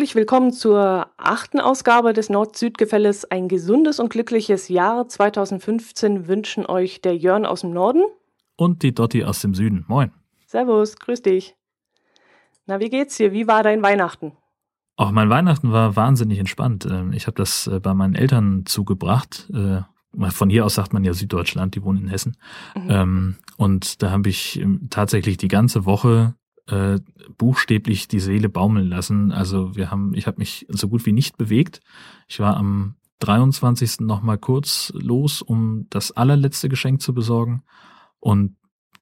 Herzlich willkommen zur achten Ausgabe des Nord-Süd-Gefälles. Ein gesundes und glückliches Jahr 2015 wünschen euch der Jörn aus dem Norden und die Dotti aus dem Süden. Moin. Servus, grüß dich. Na, wie geht's dir? Wie war dein Weihnachten? Auch mein Weihnachten war wahnsinnig entspannt. Ähm, ich habe das äh, bei meinen Eltern zugebracht. Äh, von hier aus sagt man ja Süddeutschland, die wohnen in Hessen. Mhm. Ähm, und da habe ich ähm, tatsächlich die ganze Woche äh, buchstäblich die Seele baumeln lassen. Also wir haben, ich habe mich so gut wie nicht bewegt. Ich war am 23. noch mal kurz los, um das allerletzte Geschenk zu besorgen. Und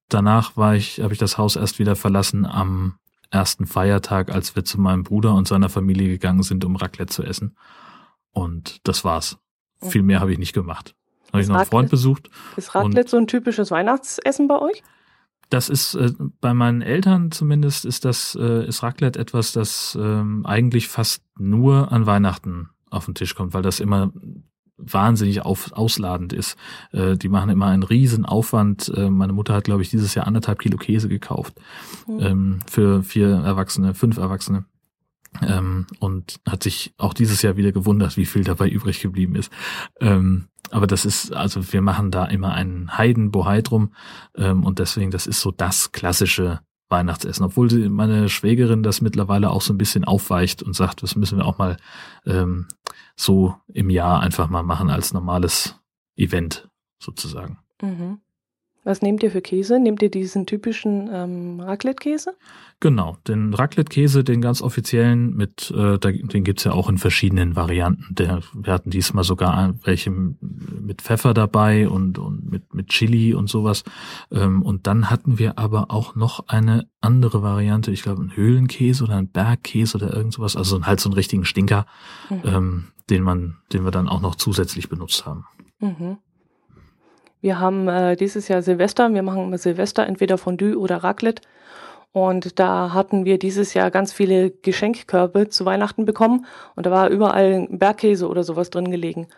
danach war ich, habe ich das Haus erst wieder verlassen am ersten Feiertag, als wir zu meinem Bruder und seiner Familie gegangen sind, um Raclette zu essen. Und das war's. Viel mehr habe ich nicht gemacht. Habe ich noch einen Freund besucht. Ist Raclette so ein typisches Weihnachtsessen bei euch? Das ist äh, bei meinen Eltern zumindest ist das äh, ist Raclette etwas, das ähm, eigentlich fast nur an Weihnachten auf den Tisch kommt, weil das immer wahnsinnig auf, ausladend ist. Äh, die machen immer einen riesen Aufwand. Äh, meine Mutter hat, glaube ich, dieses Jahr anderthalb Kilo Käse gekauft mhm. ähm, für vier Erwachsene, fünf Erwachsene. Ähm, und hat sich auch dieses Jahr wieder gewundert, wie viel dabei übrig geblieben ist. Ähm, aber das ist, also wir machen da immer einen Heidenbohai drum ähm, und deswegen, das ist so das klassische Weihnachtsessen, obwohl sie, meine Schwägerin das mittlerweile auch so ein bisschen aufweicht und sagt, das müssen wir auch mal ähm, so im Jahr einfach mal machen als normales Event sozusagen. Mhm. Was nehmt ihr für Käse? Nehmt ihr diesen typischen ähm, Raclette-Käse? Genau, den Raclette-Käse, den ganz offiziellen, mit, äh, den gibt's ja auch in verschiedenen Varianten. Der, wir hatten diesmal sogar welche mit Pfeffer dabei und, und mit, mit Chili und sowas. Ähm, und dann hatten wir aber auch noch eine andere Variante, ich glaube ein Höhlenkäse oder ein Bergkäse oder irgend sowas, also halt so einen richtigen Stinker, mhm. ähm, den man, den wir dann auch noch zusätzlich benutzt haben. Mhm. Wir haben äh, dieses Jahr Silvester, wir machen immer Silvester entweder Fondue oder Raclette. Und da hatten wir dieses Jahr ganz viele Geschenkkörbe zu Weihnachten bekommen und da war überall Bergkäse oder sowas drin gelegen.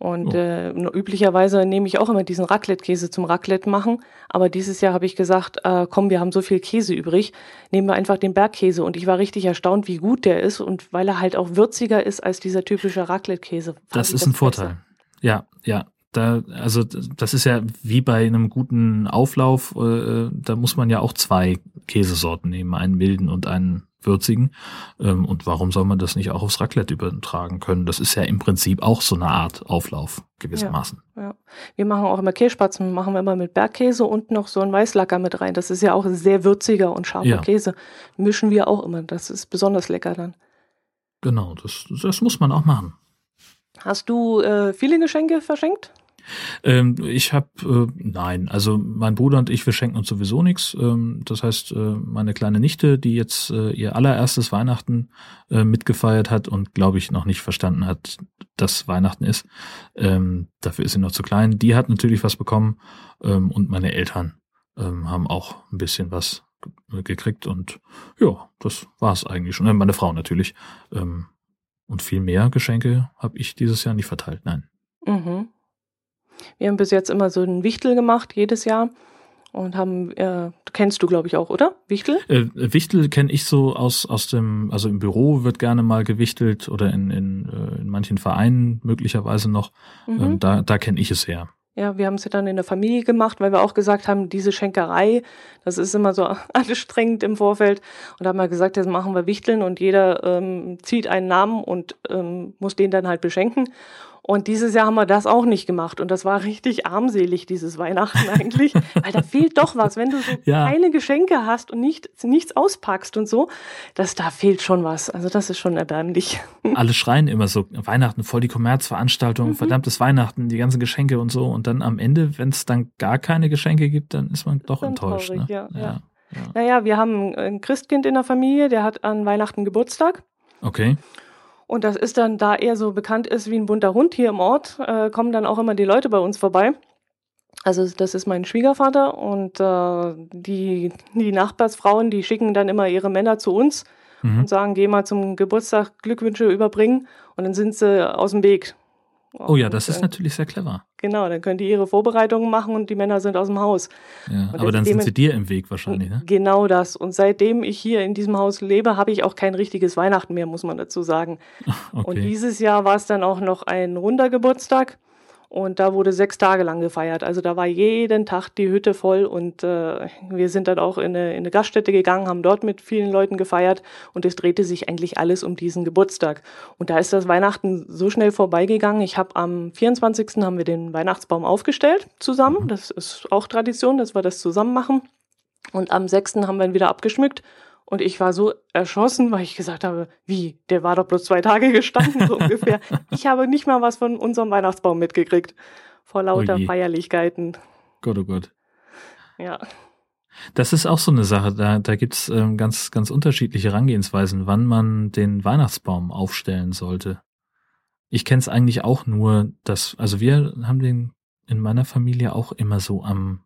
Und oh. äh, üblicherweise nehme ich auch immer diesen Raclette-Käse zum Raclette machen. Aber dieses Jahr habe ich gesagt, äh, komm, wir haben so viel Käse übrig, nehmen wir einfach den Bergkäse. Und ich war richtig erstaunt, wie gut der ist und weil er halt auch würziger ist als dieser typische Raclette-Käse. Das ist das ein Vorteil. Ja, ja. Da, also das ist ja wie bei einem guten Auflauf, äh, da muss man ja auch zwei Käsesorten nehmen, einen milden und einen würzigen. Ähm, und warum soll man das nicht auch aufs Raclette übertragen können? Das ist ja im Prinzip auch so eine Art Auflauf gewissermaßen. Ja, ja. Wir machen auch immer Kässpatzen, machen wir immer mit Bergkäse und noch so ein Weißlacker mit rein. Das ist ja auch sehr würziger und scharfer ja. Käse. Mischen wir auch immer. Das ist besonders lecker dann. Genau, das, das muss man auch machen. Hast du äh, viele Geschenke verschenkt? Ähm, ich habe, äh, nein, also mein Bruder und ich, wir schenken uns sowieso nichts. Ähm, das heißt, äh, meine kleine Nichte, die jetzt äh, ihr allererstes Weihnachten äh, mitgefeiert hat und, glaube ich, noch nicht verstanden hat, dass Weihnachten ist, ähm, dafür ist sie noch zu klein, die hat natürlich was bekommen ähm, und meine Eltern ähm, haben auch ein bisschen was gekriegt und ja, das war es eigentlich schon. Äh, meine Frau natürlich. Ähm, und viel mehr Geschenke habe ich dieses Jahr nicht verteilt, nein. Mhm. Wir haben bis jetzt immer so einen Wichtel gemacht, jedes Jahr. Und haben, äh, kennst du, glaube ich, auch, oder? Wichtel? Äh, Wichtel kenne ich so aus, aus dem, also im Büro wird gerne mal gewichtelt oder in, in, äh, in manchen Vereinen möglicherweise noch. Mhm. Ähm, da da kenne ich es her. Ja, wir haben es ja dann in der Familie gemacht, weil wir auch gesagt haben, diese Schenkerei, das ist immer so anstrengend im Vorfeld. Und da haben wir gesagt, jetzt machen wir Wichteln und jeder ähm, zieht einen Namen und ähm, muss den dann halt beschenken. Und dieses Jahr haben wir das auch nicht gemacht. Und das war richtig armselig, dieses Weihnachten eigentlich. Weil da fehlt doch was. Wenn du so ja. keine Geschenke hast und nicht, nichts auspackst und so, das, da fehlt schon was. Also das ist schon erbärmlich. Alle schreien immer so, Weihnachten, voll die Kommerzveranstaltung, mhm. verdammtes Weihnachten, die ganzen Geschenke und so. Und dann am Ende, wenn es dann gar keine Geschenke gibt, dann ist man doch enttäuscht. Traurig, ne? ja, ja. Ja. Naja, wir haben ein Christkind in der Familie, der hat an Weihnachten Geburtstag. Okay. Und das ist dann, da er so bekannt ist wie ein bunter Hund hier im Ort, äh, kommen dann auch immer die Leute bei uns vorbei. Also das ist mein Schwiegervater und äh, die, die Nachbarsfrauen, die schicken dann immer ihre Männer zu uns mhm. und sagen, geh mal zum Geburtstag Glückwünsche überbringen und dann sind sie aus dem Weg. Oh ja, das ist natürlich sehr clever. Genau, dann können die ihre Vorbereitungen machen und die Männer sind aus dem Haus. Ja, aber dann sind sie dir im Weg wahrscheinlich, ne? Genau das. Und seitdem ich hier in diesem Haus lebe, habe ich auch kein richtiges Weihnachten mehr, muss man dazu sagen. Okay. Und dieses Jahr war es dann auch noch ein runder Geburtstag. Und da wurde sechs Tage lang gefeiert. Also da war jeden Tag die Hütte voll und äh, wir sind dann auch in eine, in eine Gaststätte gegangen, haben dort mit vielen Leuten gefeiert und es drehte sich eigentlich alles um diesen Geburtstag. Und da ist das Weihnachten so schnell vorbeigegangen. Ich habe am 24. haben wir den Weihnachtsbaum aufgestellt zusammen. Mhm. Das ist auch Tradition, dass wir das zusammen machen. Und am 6. haben wir ihn wieder abgeschmückt und ich war so erschossen, weil ich gesagt habe, wie, der war doch bloß zwei Tage gestanden, so ungefähr. Ich habe nicht mal was von unserem Weihnachtsbaum mitgekriegt. Vor lauter Ui. Feierlichkeiten. Gott, oh Gott. Ja. Das ist auch so eine Sache, da, da gibt's ähm, ganz, ganz unterschiedliche Herangehensweisen, wann man den Weihnachtsbaum aufstellen sollte. Ich kenne es eigentlich auch nur, dass, also wir haben den in meiner Familie auch immer so am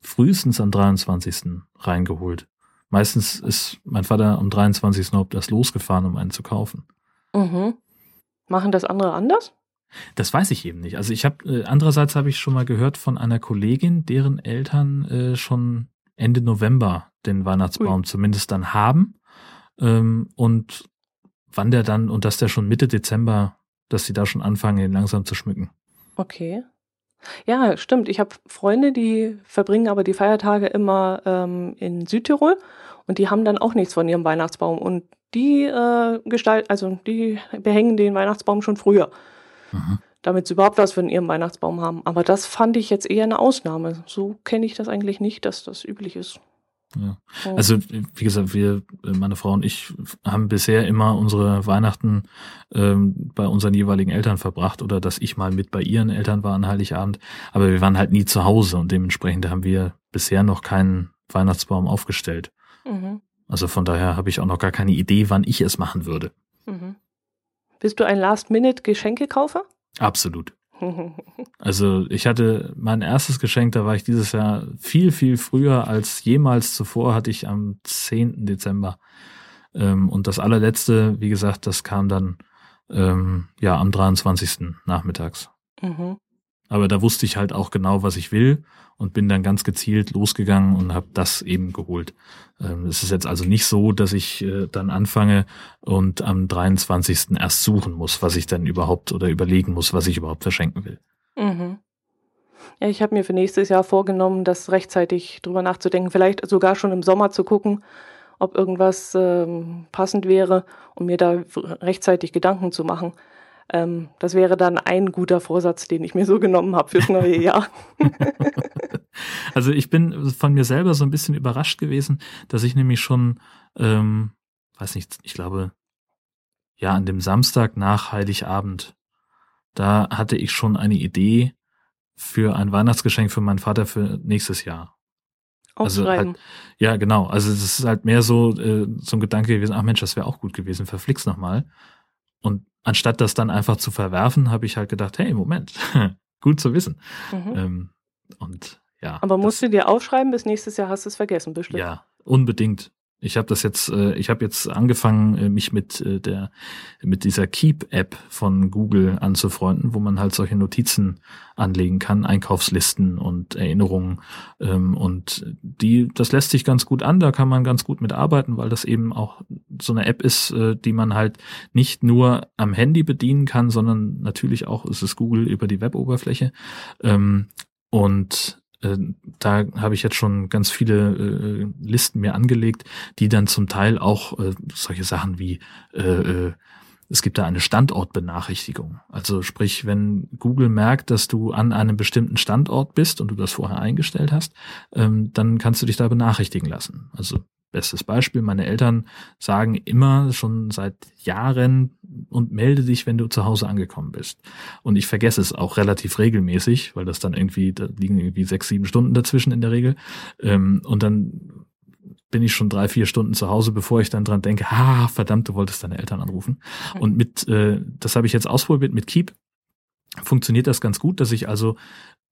frühestens am 23. reingeholt. Meistens ist mein Vater am 23. Ob das losgefahren, um einen zu kaufen. Mhm. Machen das andere anders? Das weiß ich eben nicht. Also ich habe äh, andererseits habe ich schon mal gehört von einer Kollegin, deren Eltern äh, schon Ende November den Weihnachtsbaum Ui. zumindest dann haben ähm, und wann der dann und dass der schon Mitte Dezember, dass sie da schon anfangen, ihn langsam zu schmücken. Okay. Ja, stimmt. Ich habe Freunde, die verbringen aber die Feiertage immer ähm, in Südtirol und die haben dann auch nichts von ihrem Weihnachtsbaum und die äh, gestalten, also die behängen den Weihnachtsbaum schon früher, mhm. damit sie überhaupt was von ihrem Weihnachtsbaum haben. Aber das fand ich jetzt eher eine Ausnahme. So kenne ich das eigentlich nicht, dass das üblich ist. Ja. Also wie gesagt, wir, meine Frau und ich, haben bisher immer unsere Weihnachten ähm, bei unseren jeweiligen Eltern verbracht oder dass ich mal mit bei ihren Eltern war an Heiligabend. Aber wir waren halt nie zu Hause und dementsprechend haben wir bisher noch keinen Weihnachtsbaum aufgestellt. Mhm. Also von daher habe ich auch noch gar keine Idee, wann ich es machen würde. Mhm. Bist du ein Last-Minute-Geschenkekaufer? Absolut. Also ich hatte mein erstes Geschenk, da war ich dieses Jahr viel, viel früher als jemals zuvor, hatte ich am 10. Dezember. Ähm, und das allerletzte, wie gesagt, das kam dann ähm, ja am 23. nachmittags. Mhm. Aber da wusste ich halt auch genau, was ich will und bin dann ganz gezielt losgegangen und habe das eben geholt. Ähm, es ist jetzt also nicht so, dass ich äh, dann anfange und am 23. erst suchen muss, was ich dann überhaupt oder überlegen muss, was ich überhaupt verschenken will. Mhm. Ja, ich habe mir für nächstes Jahr vorgenommen, das rechtzeitig drüber nachzudenken, vielleicht sogar schon im Sommer zu gucken, ob irgendwas ähm, passend wäre und mir da rechtzeitig Gedanken zu machen. Ähm, das wäre dann ein guter Vorsatz, den ich mir so genommen habe fürs neue Jahr. also ich bin von mir selber so ein bisschen überrascht gewesen, dass ich nämlich schon, ähm, weiß nicht, ich glaube, ja, an dem Samstag nach Heiligabend, da hatte ich schon eine Idee für ein Weihnachtsgeschenk für meinen Vater für nächstes Jahr. Also halt, ja, genau. Also es ist halt mehr so äh, ein Gedanke gewesen, ach Mensch, das wäre auch gut gewesen, verflixt nochmal. Und anstatt das dann einfach zu verwerfen, habe ich halt gedacht, hey, Moment, gut zu wissen. Mhm. Ähm, und ja. Aber musst du dir aufschreiben, bis nächstes Jahr hast du es vergessen, bestimmt. Ja, unbedingt. Ich habe das jetzt, äh, ich habe jetzt angefangen, äh, mich mit äh, der mit dieser Keep-App von Google anzufreunden, wo man halt solche Notizen anlegen kann, Einkaufslisten und Erinnerungen. Ähm, und die, das lässt sich ganz gut an, da kann man ganz gut mitarbeiten, weil das eben auch so eine App ist, die man halt nicht nur am Handy bedienen kann, sondern natürlich auch ist es Google über die Web-Oberfläche. Ähm, und äh, da habe ich jetzt schon ganz viele äh, Listen mir angelegt, die dann zum Teil auch äh, solche Sachen wie äh, äh, es gibt da eine Standortbenachrichtigung. Also sprich, wenn Google merkt, dass du an einem bestimmten Standort bist und du das vorher eingestellt hast, ähm, dann kannst du dich da benachrichtigen lassen. Also Bestes Beispiel, meine Eltern sagen immer schon seit Jahren und melde dich, wenn du zu Hause angekommen bist. Und ich vergesse es auch relativ regelmäßig, weil das dann irgendwie, da liegen irgendwie sechs, sieben Stunden dazwischen in der Regel. Ähm, und dann bin ich schon drei, vier Stunden zu Hause, bevor ich dann dran denke, ah, verdammt, du wolltest deine Eltern anrufen. Und mit, äh, das habe ich jetzt ausprobiert mit Keep, funktioniert das ganz gut, dass ich also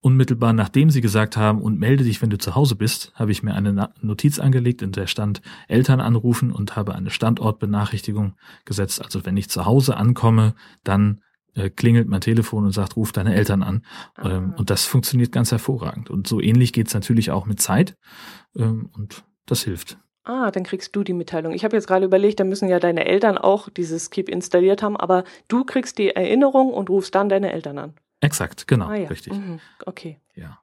Unmittelbar nachdem sie gesagt haben, und melde dich, wenn du zu Hause bist, habe ich mir eine Notiz angelegt, in der stand Eltern anrufen und habe eine Standortbenachrichtigung gesetzt. Also wenn ich zu Hause ankomme, dann äh, klingelt mein Telefon und sagt, ruf deine Eltern an. Ah. Ähm, und das funktioniert ganz hervorragend. Und so ähnlich geht's natürlich auch mit Zeit. Ähm, und das hilft. Ah, dann kriegst du die Mitteilung. Ich habe jetzt gerade überlegt, da müssen ja deine Eltern auch dieses Keep installiert haben, aber du kriegst die Erinnerung und rufst dann deine Eltern an. Exakt, genau, ah, ja. richtig. Mhm. Okay. Ja.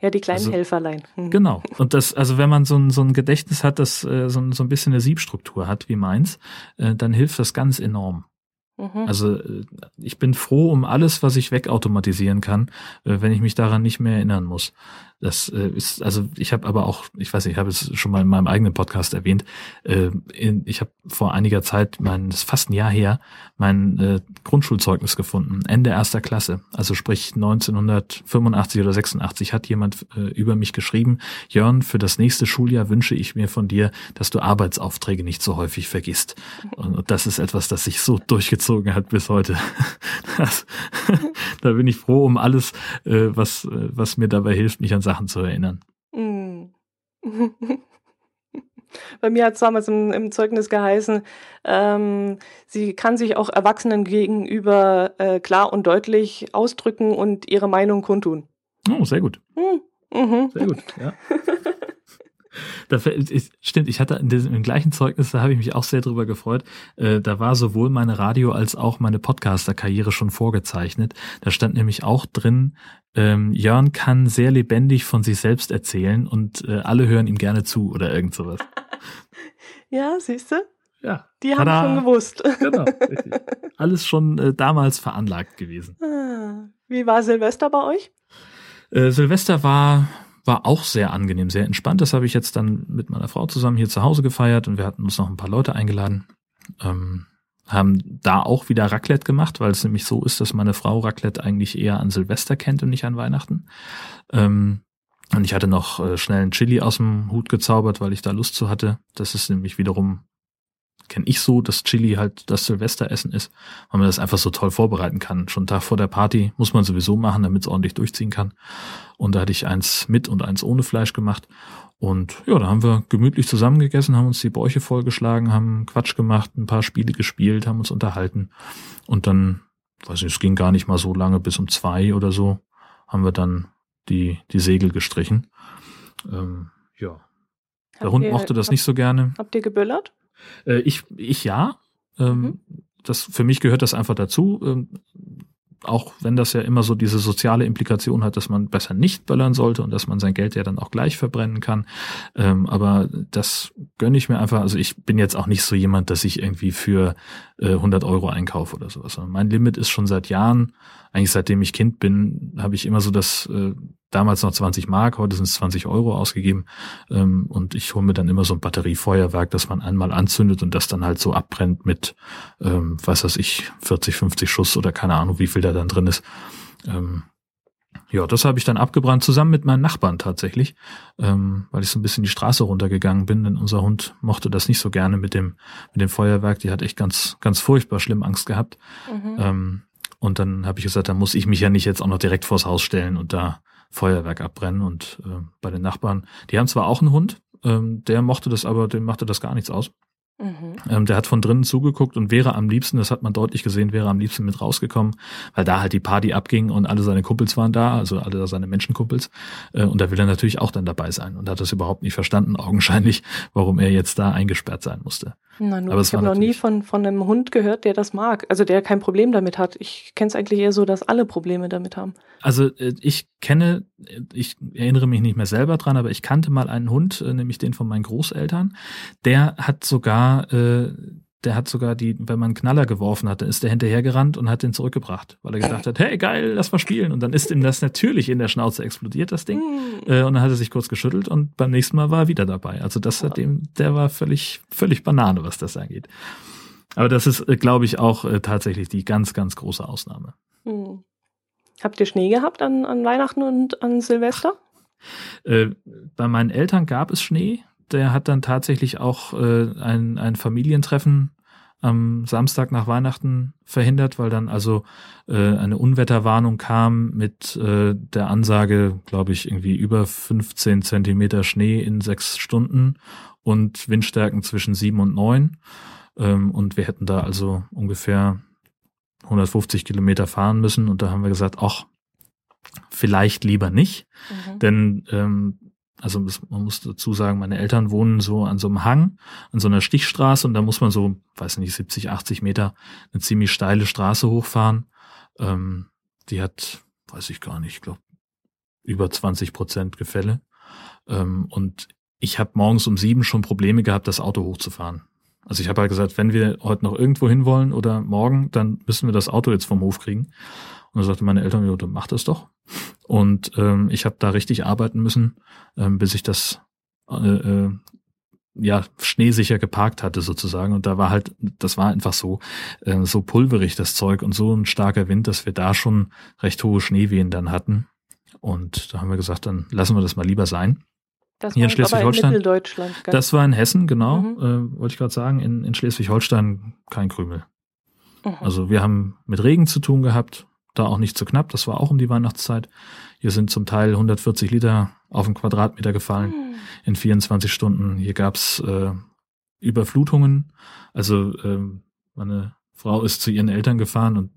Ja, die kleinen also, Helferlein. Mhm. Genau. Und das, also wenn man so ein, so ein Gedächtnis hat, das äh, so, ein, so ein bisschen eine Siebstruktur hat wie meins, äh, dann hilft das ganz enorm. Mhm. Also äh, ich bin froh um alles, was ich wegautomatisieren kann, wenn ich mich daran nicht mehr erinnern muss. Das äh, ist, also ich habe aber auch, ich weiß nicht, ich habe es schon mal in meinem eigenen Podcast erwähnt, äh, in, ich habe vor einiger Zeit, mein, das ist fast ein Jahr her, mein äh, Grundschulzeugnis gefunden, Ende erster Klasse. Also sprich 1985 oder 86 hat jemand äh, über mich geschrieben, Jörn, für das nächste Schuljahr wünsche ich mir von dir, dass du Arbeitsaufträge nicht so häufig vergisst. Und das ist etwas, das sich so durchgezogen hat bis heute. Das, da bin ich froh um alles, äh, was, äh, was mir dabei hilft, mich an Sachen zu erinnern. Mm. Bei mir hat es damals im, im, Zeugnis geheißen, ähm, sie kann sich auch Erwachsenen gegenüber äh, klar und deutlich ausdrücken und ihre Meinung kundtun. Oh, sehr gut. Hm. Mhm. Sehr gut, ja. Da, ich, stimmt, ich hatte in diesem, im gleichen Zeugnis, da habe ich mich auch sehr drüber gefreut. Äh, da war sowohl meine Radio- als auch meine Podcaster-Karriere schon vorgezeichnet. Da stand nämlich auch drin, ähm, Jörn kann sehr lebendig von sich selbst erzählen und äh, alle hören ihm gerne zu oder irgend sowas. ja, siehst du? Ja. Die haben Tada. schon gewusst. Genau, richtig. Alles schon äh, damals veranlagt gewesen. Ah, wie war Silvester bei euch? Äh, Silvester war war auch sehr angenehm, sehr entspannt. Das habe ich jetzt dann mit meiner Frau zusammen hier zu Hause gefeiert und wir hatten uns noch ein paar Leute eingeladen. Ähm, haben da auch wieder Raclette gemacht, weil es nämlich so ist, dass meine Frau Raclette eigentlich eher an Silvester kennt und nicht an Weihnachten. Ähm, und ich hatte noch äh, schnell einen Chili aus dem Hut gezaubert, weil ich da Lust zu hatte. Das ist nämlich wiederum kenne ich so, dass Chili halt das Silvesteressen ist, weil man das einfach so toll vorbereiten kann. Schon Tag vor der Party muss man sowieso machen, damit es ordentlich durchziehen kann. Und da hatte ich eins mit und eins ohne Fleisch gemacht. Und ja, da haben wir gemütlich zusammengegessen, haben uns die Bäuche vollgeschlagen, haben Quatsch gemacht, ein paar Spiele gespielt, haben uns unterhalten. Und dann, weiß nicht, es ging gar nicht mal so lange, bis um zwei oder so, haben wir dann die, die Segel gestrichen. Ähm, ja. Der Hund mochte das nicht so gerne. Habt ihr geböllert? Äh, ich, ich ja. Ähm, mhm. das, für mich gehört das einfach dazu. Ähm, auch wenn das ja immer so diese soziale Implikation hat, dass man besser nicht böllern sollte und dass man sein Geld ja dann auch gleich verbrennen kann. Ähm, aber das gönne ich mir einfach. Also ich bin jetzt auch nicht so jemand, dass ich irgendwie für äh, 100 Euro einkaufe oder sowas. Mein Limit ist schon seit Jahren, eigentlich seitdem ich Kind bin, habe ich immer so das äh, damals noch 20 Mark, heute sind es 20 Euro ausgegeben. Ähm, und ich hole mir dann immer so ein Batteriefeuerwerk, das man einmal anzündet und das dann halt so abbrennt mit, ähm, was weiß ich, 40, 50 Schuss oder keine Ahnung, wie viel da dann drin ist. Ähm, ja, das habe ich dann abgebrannt, zusammen mit meinen Nachbarn tatsächlich, ähm, weil ich so ein bisschen die Straße runtergegangen bin, denn unser Hund mochte das nicht so gerne mit dem, mit dem Feuerwerk. Die hat echt ganz, ganz furchtbar schlimm Angst gehabt. Mhm. Ähm, und dann habe ich gesagt, da muss ich mich ja nicht jetzt auch noch direkt vors Haus stellen und da Feuerwerk abbrennen. Und äh, bei den Nachbarn, die haben zwar auch einen Hund, ähm, der mochte das aber, dem machte das gar nichts aus. Mhm. Ähm, der hat von drinnen zugeguckt und wäre am liebsten, das hat man deutlich gesehen, wäre am liebsten mit rausgekommen, weil da halt die Party abging und alle seine Kumpels waren da, also alle seine Menschenkumpels. Äh, und da will er natürlich auch dann dabei sein und hat das überhaupt nicht verstanden, augenscheinlich, warum er jetzt da eingesperrt sein musste. Na, nur, Aber ich habe noch nie von, von einem Hund gehört, der das mag, also der kein Problem damit hat. Ich kenne es eigentlich eher so, dass alle Probleme damit haben. Also äh, ich kenne, ich erinnere mich nicht mehr selber dran, aber ich kannte mal einen Hund, äh, nämlich den von meinen Großeltern. Der hat sogar, äh, der hat sogar die, wenn man einen Knaller geworfen hat, dann ist der hinterhergerannt und hat den zurückgebracht, weil er gedacht hat, hey geil, lass mal spielen. Und dann ist ihm das natürlich in der Schnauze explodiert, das Ding. Mm. Äh, und dann hat er sich kurz geschüttelt und beim nächsten Mal war er wieder dabei. Also das hat dem, der war völlig, völlig Banane, was das angeht. Aber das ist, glaube ich, auch tatsächlich die ganz, ganz große Ausnahme. Mhm. Habt ihr Schnee gehabt an, an Weihnachten und an Silvester? Äh, bei meinen Eltern gab es Schnee. Der hat dann tatsächlich auch äh, ein, ein Familientreffen am Samstag nach Weihnachten verhindert, weil dann also äh, eine Unwetterwarnung kam mit äh, der Ansage, glaube ich, irgendwie über 15 Zentimeter Schnee in sechs Stunden und Windstärken zwischen sieben und neun. Ähm, und wir hätten da also ungefähr 150 Kilometer fahren müssen. Und da haben wir gesagt, ach, vielleicht lieber nicht. Mhm. Denn ähm, also man muss dazu sagen, meine Eltern wohnen so an so einem Hang, an so einer Stichstraße und da muss man so, weiß nicht, 70, 80 Meter eine ziemlich steile Straße hochfahren. Ähm, die hat, weiß ich gar nicht, ich glaube, über 20 Prozent Gefälle. Ähm, und ich habe morgens um sieben schon Probleme gehabt, das Auto hochzufahren. Also ich habe halt gesagt, wenn wir heute noch irgendwo hin wollen oder morgen, dann müssen wir das Auto jetzt vom Hof kriegen. Und dann sagte meine Eltern, ja, dann mach das doch. Und ähm, ich habe da richtig arbeiten müssen, ähm, bis ich das äh, äh, ja schneesicher geparkt hatte sozusagen. Und da war halt, das war einfach so äh, so pulverig das Zeug und so ein starker Wind, dass wir da schon recht hohe Schneewehen dann hatten. Und da haben wir gesagt, dann lassen wir das mal lieber sein. Das Hier in Schleswig-Holstein. In das war in Hessen, genau, mhm. äh, wollte ich gerade sagen. In, in Schleswig-Holstein kein Krümel. Mhm. Also wir haben mit Regen zu tun gehabt, da auch nicht zu knapp. Das war auch um die Weihnachtszeit. Hier sind zum Teil 140 Liter auf den Quadratmeter gefallen mhm. in 24 Stunden. Hier gab's äh, Überflutungen. Also äh, meine Frau ist zu ihren Eltern gefahren und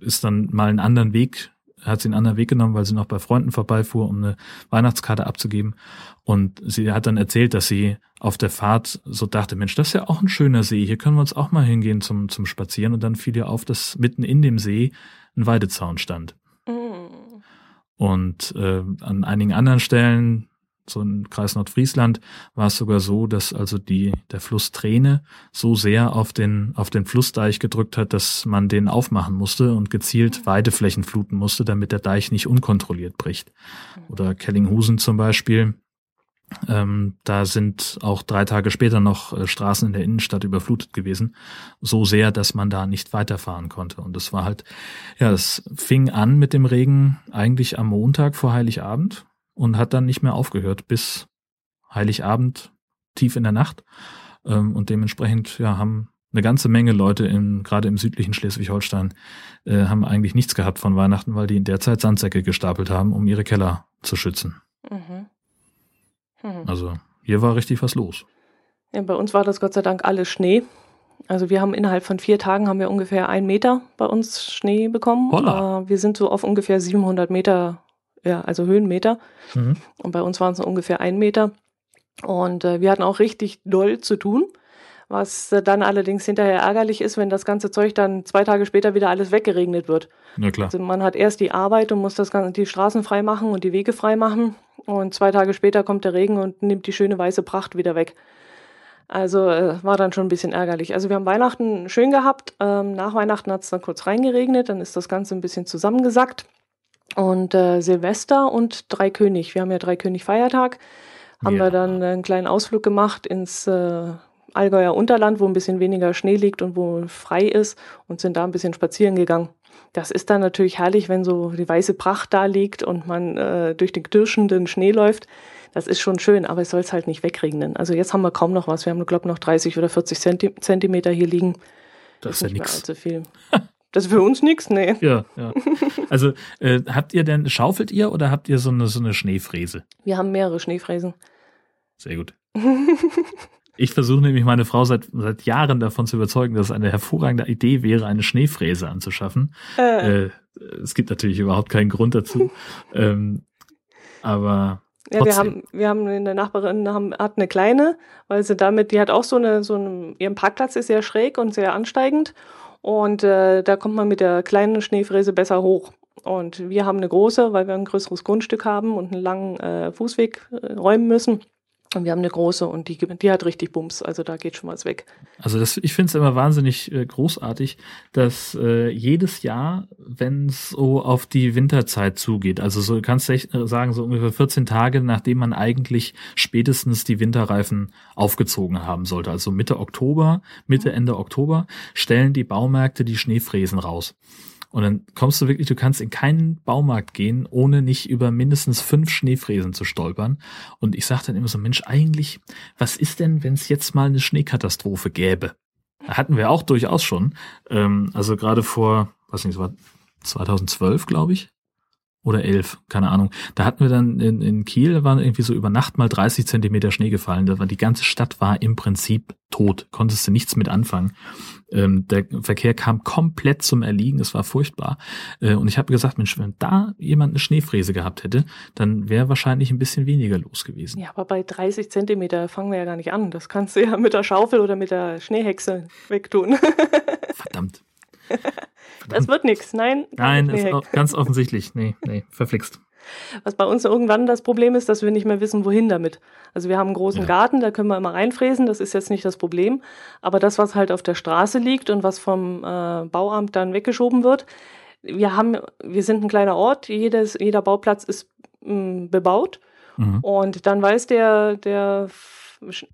ist dann mal einen anderen Weg hat sie einen anderen Weg genommen, weil sie noch bei Freunden vorbeifuhr, um eine Weihnachtskarte abzugeben. Und sie hat dann erzählt, dass sie auf der Fahrt so dachte, Mensch, das ist ja auch ein schöner See, hier können wir uns auch mal hingehen zum, zum Spazieren. Und dann fiel ihr auf, dass mitten in dem See ein Weidezaun stand. Mm. Und äh, an einigen anderen Stellen so im Kreis Nordfriesland war es sogar so, dass also die, der Fluss Träne so sehr auf den, auf den Flussdeich gedrückt hat, dass man den aufmachen musste und gezielt Weideflächen fluten musste, damit der Deich nicht unkontrolliert bricht. Oder Kellinghusen zum Beispiel. Ähm, da sind auch drei Tage später noch äh, Straßen in der Innenstadt überflutet gewesen. So sehr, dass man da nicht weiterfahren konnte. Und es war halt, ja, es fing an mit dem Regen eigentlich am Montag vor Heiligabend und hat dann nicht mehr aufgehört bis Heiligabend tief in der Nacht. Ähm, und dementsprechend ja, haben eine ganze Menge Leute in, gerade im südlichen Schleswig-Holstein, äh, haben eigentlich nichts gehabt von Weihnachten, weil die in der Zeit Sandsäcke gestapelt haben, um ihre Keller zu schützen. Mhm. Mhm. Also hier war richtig was los. Ja, bei uns war das Gott sei Dank alles Schnee. Also wir haben innerhalb von vier Tagen haben wir ungefähr einen Meter bei uns Schnee bekommen. Holla. Äh, wir sind so auf ungefähr 700 Meter ja, also Höhenmeter. Mhm. Und bei uns waren es ungefähr ein Meter. Und äh, wir hatten auch richtig doll zu tun, was äh, dann allerdings hinterher ärgerlich ist, wenn das ganze Zeug dann zwei Tage später wieder alles weggeregnet wird. Na klar. Also man hat erst die Arbeit und muss das ganze, die Straßen frei machen und die Wege frei machen. Und zwei Tage später kommt der Regen und nimmt die schöne weiße Pracht wieder weg. Also äh, war dann schon ein bisschen ärgerlich. Also wir haben Weihnachten schön gehabt. Ähm, nach Weihnachten hat es dann kurz reingeregnet, dann ist das Ganze ein bisschen zusammengesackt. Und äh, Silvester und Dreikönig. Wir haben ja Dreikönig Feiertag. Haben ja. wir dann einen kleinen Ausflug gemacht ins äh, Allgäuer Unterland, wo ein bisschen weniger Schnee liegt und wo frei ist und sind da ein bisschen spazieren gegangen. Das ist dann natürlich herrlich, wenn so die weiße Pracht da liegt und man äh, durch den knirschenden Schnee läuft. Das ist schon schön, aber es soll es halt nicht wegregnen. Also jetzt haben wir kaum noch was. Wir haben, glaube ich, noch 30 oder 40 Zentimeter hier liegen. Das ist, ist ja nichts. allzu viel. Das ist für uns nichts, nee. Ja, ja. Also äh, habt ihr denn, schaufelt ihr oder habt ihr so eine, so eine Schneefräse? Wir haben mehrere Schneefräsen. Sehr gut. Ich versuche nämlich meine Frau seit, seit Jahren davon zu überzeugen, dass es eine hervorragende Idee wäre, eine Schneefräse anzuschaffen. Äh. Äh, es gibt natürlich überhaupt keinen Grund dazu. ähm, aber ja, wir haben, wir haben eine Nachbarin haben, hat eine kleine, weil sie damit, die hat auch so eine, so eine, ihren Parkplatz ist sehr schräg und sehr ansteigend. Und äh, da kommt man mit der kleinen Schneefräse besser hoch. Und wir haben eine große, weil wir ein größeres Grundstück haben und einen langen äh, Fußweg äh, räumen müssen. Und wir haben eine große und die, die hat richtig Bums, also da geht schon was weg. Also das, ich finde es immer wahnsinnig äh, großartig, dass äh, jedes Jahr, wenn es so auf die Winterzeit zugeht, also so kannst du echt sagen, so ungefähr 14 Tage, nachdem man eigentlich spätestens die Winterreifen aufgezogen haben sollte, also Mitte Oktober, Mitte. Ende Oktober, stellen die Baumärkte die Schneefräsen raus. Und dann kommst du wirklich, du kannst in keinen Baumarkt gehen, ohne nicht über mindestens fünf Schneefräsen zu stolpern. Und ich sage dann immer so, Mensch, eigentlich, was ist denn, wenn es jetzt mal eine Schneekatastrophe gäbe? Hatten wir auch durchaus schon. Ähm, also gerade vor, was nicht, es war 2012, glaube ich. Oder elf, keine Ahnung. Da hatten wir dann in, in Kiel, waren irgendwie so über Nacht mal 30 Zentimeter Schnee gefallen. Da war, die ganze Stadt war im Prinzip tot, konntest du nichts mit anfangen. Ähm, der Verkehr kam komplett zum Erliegen, es war furchtbar. Äh, und ich habe gesagt, Mensch, wenn da jemand eine Schneefräse gehabt hätte, dann wäre wahrscheinlich ein bisschen weniger los gewesen. Ja, aber bei 30 Zentimeter fangen wir ja gar nicht an. Das kannst du ja mit der Schaufel oder mit der Schneehexe wegtun. Verdammt. Das wird nichts, nein. Nein, ist ganz offensichtlich. Nee, nee, verflixt. Was bei uns irgendwann das Problem ist, dass wir nicht mehr wissen, wohin damit. Also wir haben einen großen ja. Garten, da können wir immer reinfräsen, das ist jetzt nicht das Problem. Aber das, was halt auf der Straße liegt und was vom äh, Bauamt dann weggeschoben wird, wir haben, wir sind ein kleiner Ort, jedes, jeder Bauplatz ist mh, mm, bebaut. Mhm. Und dann weiß der, der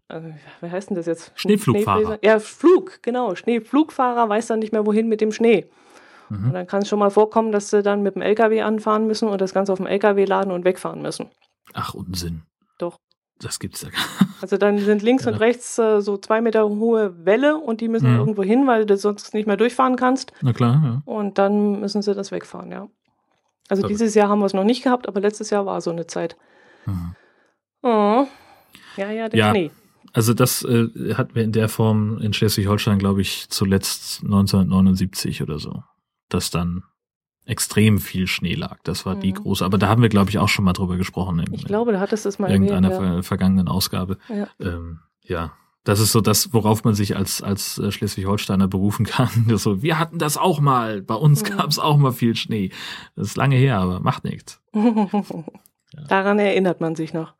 äh, wie heißt denn das jetzt? Schneeflugfahrer. Ja, Flug, genau. Schneeflugfahrer weiß dann nicht mehr, wohin mit dem Schnee. Mhm. Und dann kann es schon mal vorkommen, dass sie dann mit dem LKW anfahren müssen und das Ganze auf dem LKW laden und wegfahren müssen. Ach, Unsinn. Doch. Das gibt's ja gar nicht. Also dann sind links ja. und rechts äh, so zwei Meter hohe Wälle und die müssen mhm. irgendwo hin, weil du sonst nicht mehr durchfahren kannst. Na klar, ja. Und dann müssen sie das wegfahren, ja. Also Verrückt. dieses Jahr haben wir es noch nicht gehabt, aber letztes Jahr war so eine Zeit. Mhm. Oh. Ja, ja, der ja. Schnee. Also das äh, hatten wir in der Form in Schleswig-Holstein, glaube ich, zuletzt 1979 oder so, dass dann extrem viel Schnee lag. Das war mhm. die große. Aber da haben wir, glaube ich, auch schon mal drüber gesprochen. In, ich glaube, da hattest du es mal in irgendeiner erwähnt, ja. vergangenen Ausgabe. Ja. Ähm, ja. Das ist so das, worauf man sich als, als äh, Schleswig-Holsteiner berufen kann. so, wir hatten das auch mal. Bei uns mhm. gab es auch mal viel Schnee. Das ist lange her, aber macht nichts. ja. Daran erinnert man sich noch.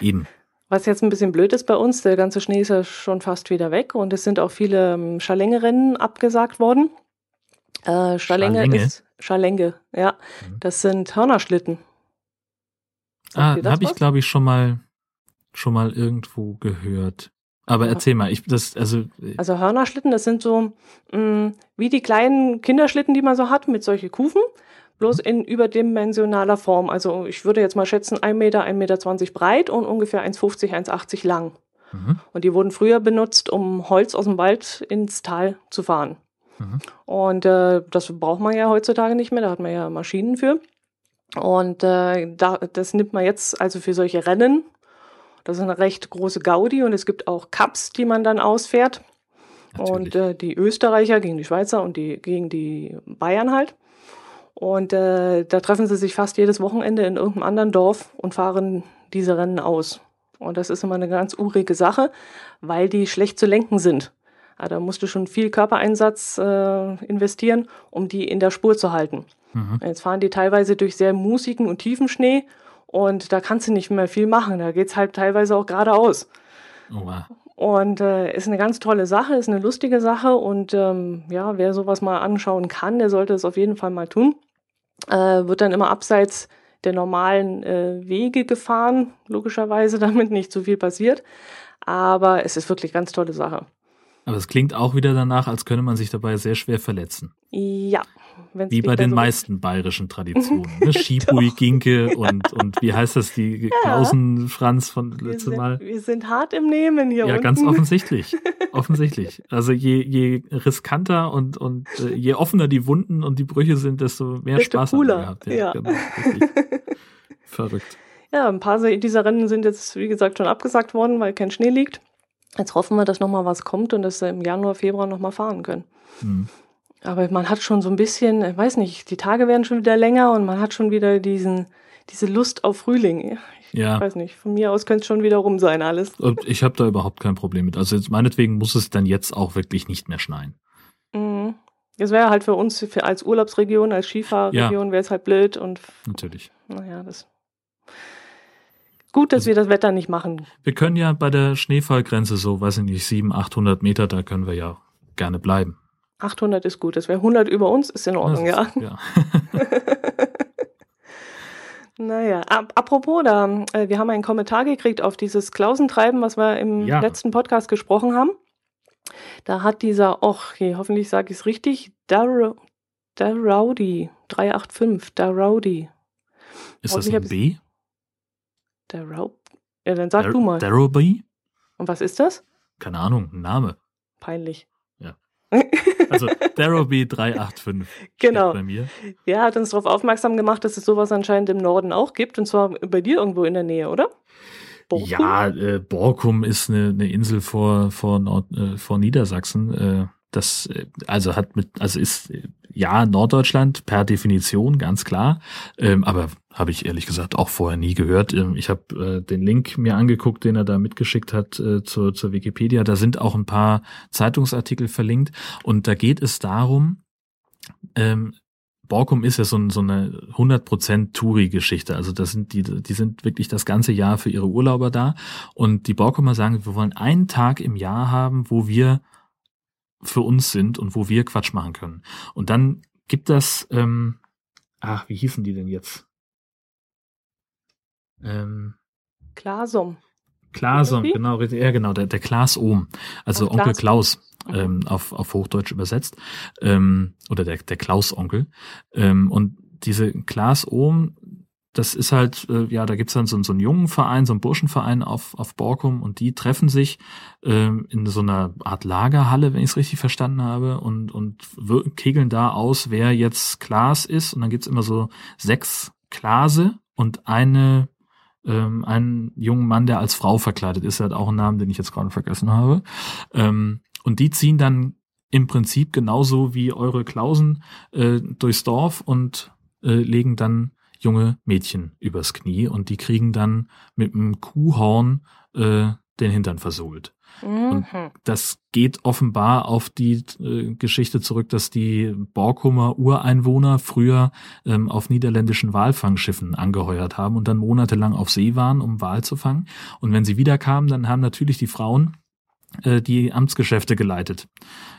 Eben. Was jetzt ein bisschen blöd ist bei uns, der ganze Schnee ist ja schon fast wieder weg und es sind auch viele ähm, Schalänge-Rennen abgesagt worden. Äh, Schalänge, Schalänge ist Schalänge, ja. Mhm. Das sind Hörnerschlitten. ah, habe ich glaube ich schon mal schon mal irgendwo gehört. Aber erzähl mal, ich das also äh also Hörnerschlitten, das sind so mh, mm, wie die kleinen Kinderschlitten, die man so hat mit solchen Kufen bloß in überdimensionaler Form. Also ich würde jetzt mal schätzen, 1 Meter, 1,20 Meter breit und ungefähr 1,50, 1,80 lang. Mhm. Und die wurden früher benutzt, um Holz aus dem Wald ins Tal zu fahren. Mhm. Und äh, das braucht man ja heutzutage nicht mehr, da hat man ja Maschinen für. Und äh, da, das nimmt man jetzt also für solche Rennen. Das ist eine recht große Gaudi und es gibt auch Cups, die man dann ausfährt. Natürlich. Und äh, die Österreicher gegen die Schweizer und die gegen die Bayern halt. Und äh, da treffen sie sich fast jedes Wochenende in irgendeinem anderen Dorf und fahren diese Rennen aus. Und das ist immer eine ganz urige Sache, weil die schlecht zu lenken sind. Ja, da musst du schon viel Körpereinsatz äh, investieren, um die in der Spur zu halten. Mhm. Jetzt fahren die teilweise durch sehr musigen und tiefen Schnee und da kannst du nicht mehr viel machen. Da geht's halt teilweise auch geradeaus. Oh, wow. Und äh, ist eine ganz tolle Sache, ist eine lustige Sache und ähm, ja, wer sowas mal anschauen kann, der sollte es auf jeden Fall mal tun. Äh, wird dann immer abseits der normalen äh, Wege gefahren, logischerweise, damit nicht so viel passiert. Aber es ist wirklich ganz tolle Sache. Aber es klingt auch wieder danach, als könne man sich dabei sehr schwer verletzen. Ja. Wie bei den so meisten bayerischen Traditionen. Ne? Schibui, Ginke und, und wie heißt das, die Klausenfranz von letztes Mal? Wir sind hart im Nehmen hier. Ja, unten. ganz offensichtlich. offensichtlich. Also je, je riskanter und, und äh, je offener die Wunden und die Brüche sind, desto mehr desto Spaß cooler. haben wir gehabt. Ja, ja. Genau, Verrückt. Ja, ein paar dieser Rennen sind jetzt, wie gesagt, schon abgesagt worden, weil kein Schnee liegt. Jetzt hoffen wir, dass nochmal was kommt und dass wir im Januar, Februar nochmal fahren können. Mhm. Aber man hat schon so ein bisschen, ich weiß nicht, die Tage werden schon wieder länger und man hat schon wieder diesen, diese Lust auf Frühling. Ich ja. weiß nicht, von mir aus könnte es schon wieder rum sein alles. Und ich habe da überhaupt kein Problem mit. Also jetzt, meinetwegen muss es dann jetzt auch wirklich nicht mehr schneien. Mhm. Das wäre halt für uns für, als Urlaubsregion, als Skifahrregion, ja. wäre es halt blöd und. Natürlich. Naja, das Gut, dass also, wir das Wetter nicht machen. Wir können ja bei der Schneefallgrenze so, weiß ich nicht, 700, 800 Meter, da können wir ja gerne bleiben. 800 ist gut. Das wäre 100 über uns, ist in Ordnung, ist, ja. ja. naja, ap apropos, da, äh, wir haben einen Kommentar gekriegt auf dieses Klausentreiben, was wir im ja. letzten Podcast gesprochen haben. Da hat dieser, och, okay, hoffentlich sage ich es richtig, Dar Darowdy 385, Darowdy. Ist das ein B? Der Rope? Ja, dann sag Dar du mal. Daroby? Und was ist das? Keine Ahnung, ein Name. Peinlich. Ja. Also Daroby 385 genau. bei mir. Ja, hat uns darauf aufmerksam gemacht, dass es sowas anscheinend im Norden auch gibt, und zwar bei dir irgendwo in der Nähe, oder? Borkum? Ja, äh, Borkum ist eine, eine Insel vor, vor, Nord, äh, vor Niedersachsen. Äh, das äh, also hat mit, also ist ja Norddeutschland per Definition ganz klar, ähm, aber habe ich ehrlich gesagt auch vorher nie gehört. Ähm, ich habe äh, den Link mir angeguckt, den er da mitgeschickt hat äh, zur, zur Wikipedia. Da sind auch ein paar Zeitungsartikel verlinkt und da geht es darum, ähm, Borkum ist ja so, so eine 100% Touri-Geschichte. Also das sind die, die sind wirklich das ganze Jahr für ihre Urlauber da. Und die Borkumer sagen, wir wollen einen Tag im Jahr haben, wo wir für uns sind und wo wir Quatsch machen können. Und dann gibt das, ähm, ach, wie hießen die denn jetzt? Ähm, Klasom. Klasom, genau, ja genau, der, der Klaas Ohm, also Onkel Klaas. Klaus mhm. ähm, auf, auf Hochdeutsch übersetzt, ähm, oder der, der Klaus-Onkel. Ähm, und diese Klaas Ohm, das ist halt, äh, ja, da gibt's dann so, so einen jungen Verein, so einen Burschenverein auf, auf Borkum und die treffen sich ähm, in so einer Art Lagerhalle, wenn ich es richtig verstanden habe, und, und kegeln da aus, wer jetzt Klaas ist. Und dann gibt's immer so sechs Klase und eine ähm, einen jungen Mann, der als Frau verkleidet ist. Er hat auch einen Namen, den ich jetzt gerade vergessen habe. Ähm, und die ziehen dann im Prinzip genauso wie eure Klausen äh, durchs Dorf und äh, legen dann junge Mädchen übers Knie und die kriegen dann mit einem Kuhhorn äh, den Hintern versohlt. Mhm. Und das geht offenbar auf die äh, Geschichte zurück, dass die Borkumer Ureinwohner früher ähm, auf niederländischen Walfangschiffen angeheuert haben und dann monatelang auf See waren, um Wal zu fangen. Und wenn sie wiederkamen, dann haben natürlich die Frauen die Amtsgeschäfte geleitet.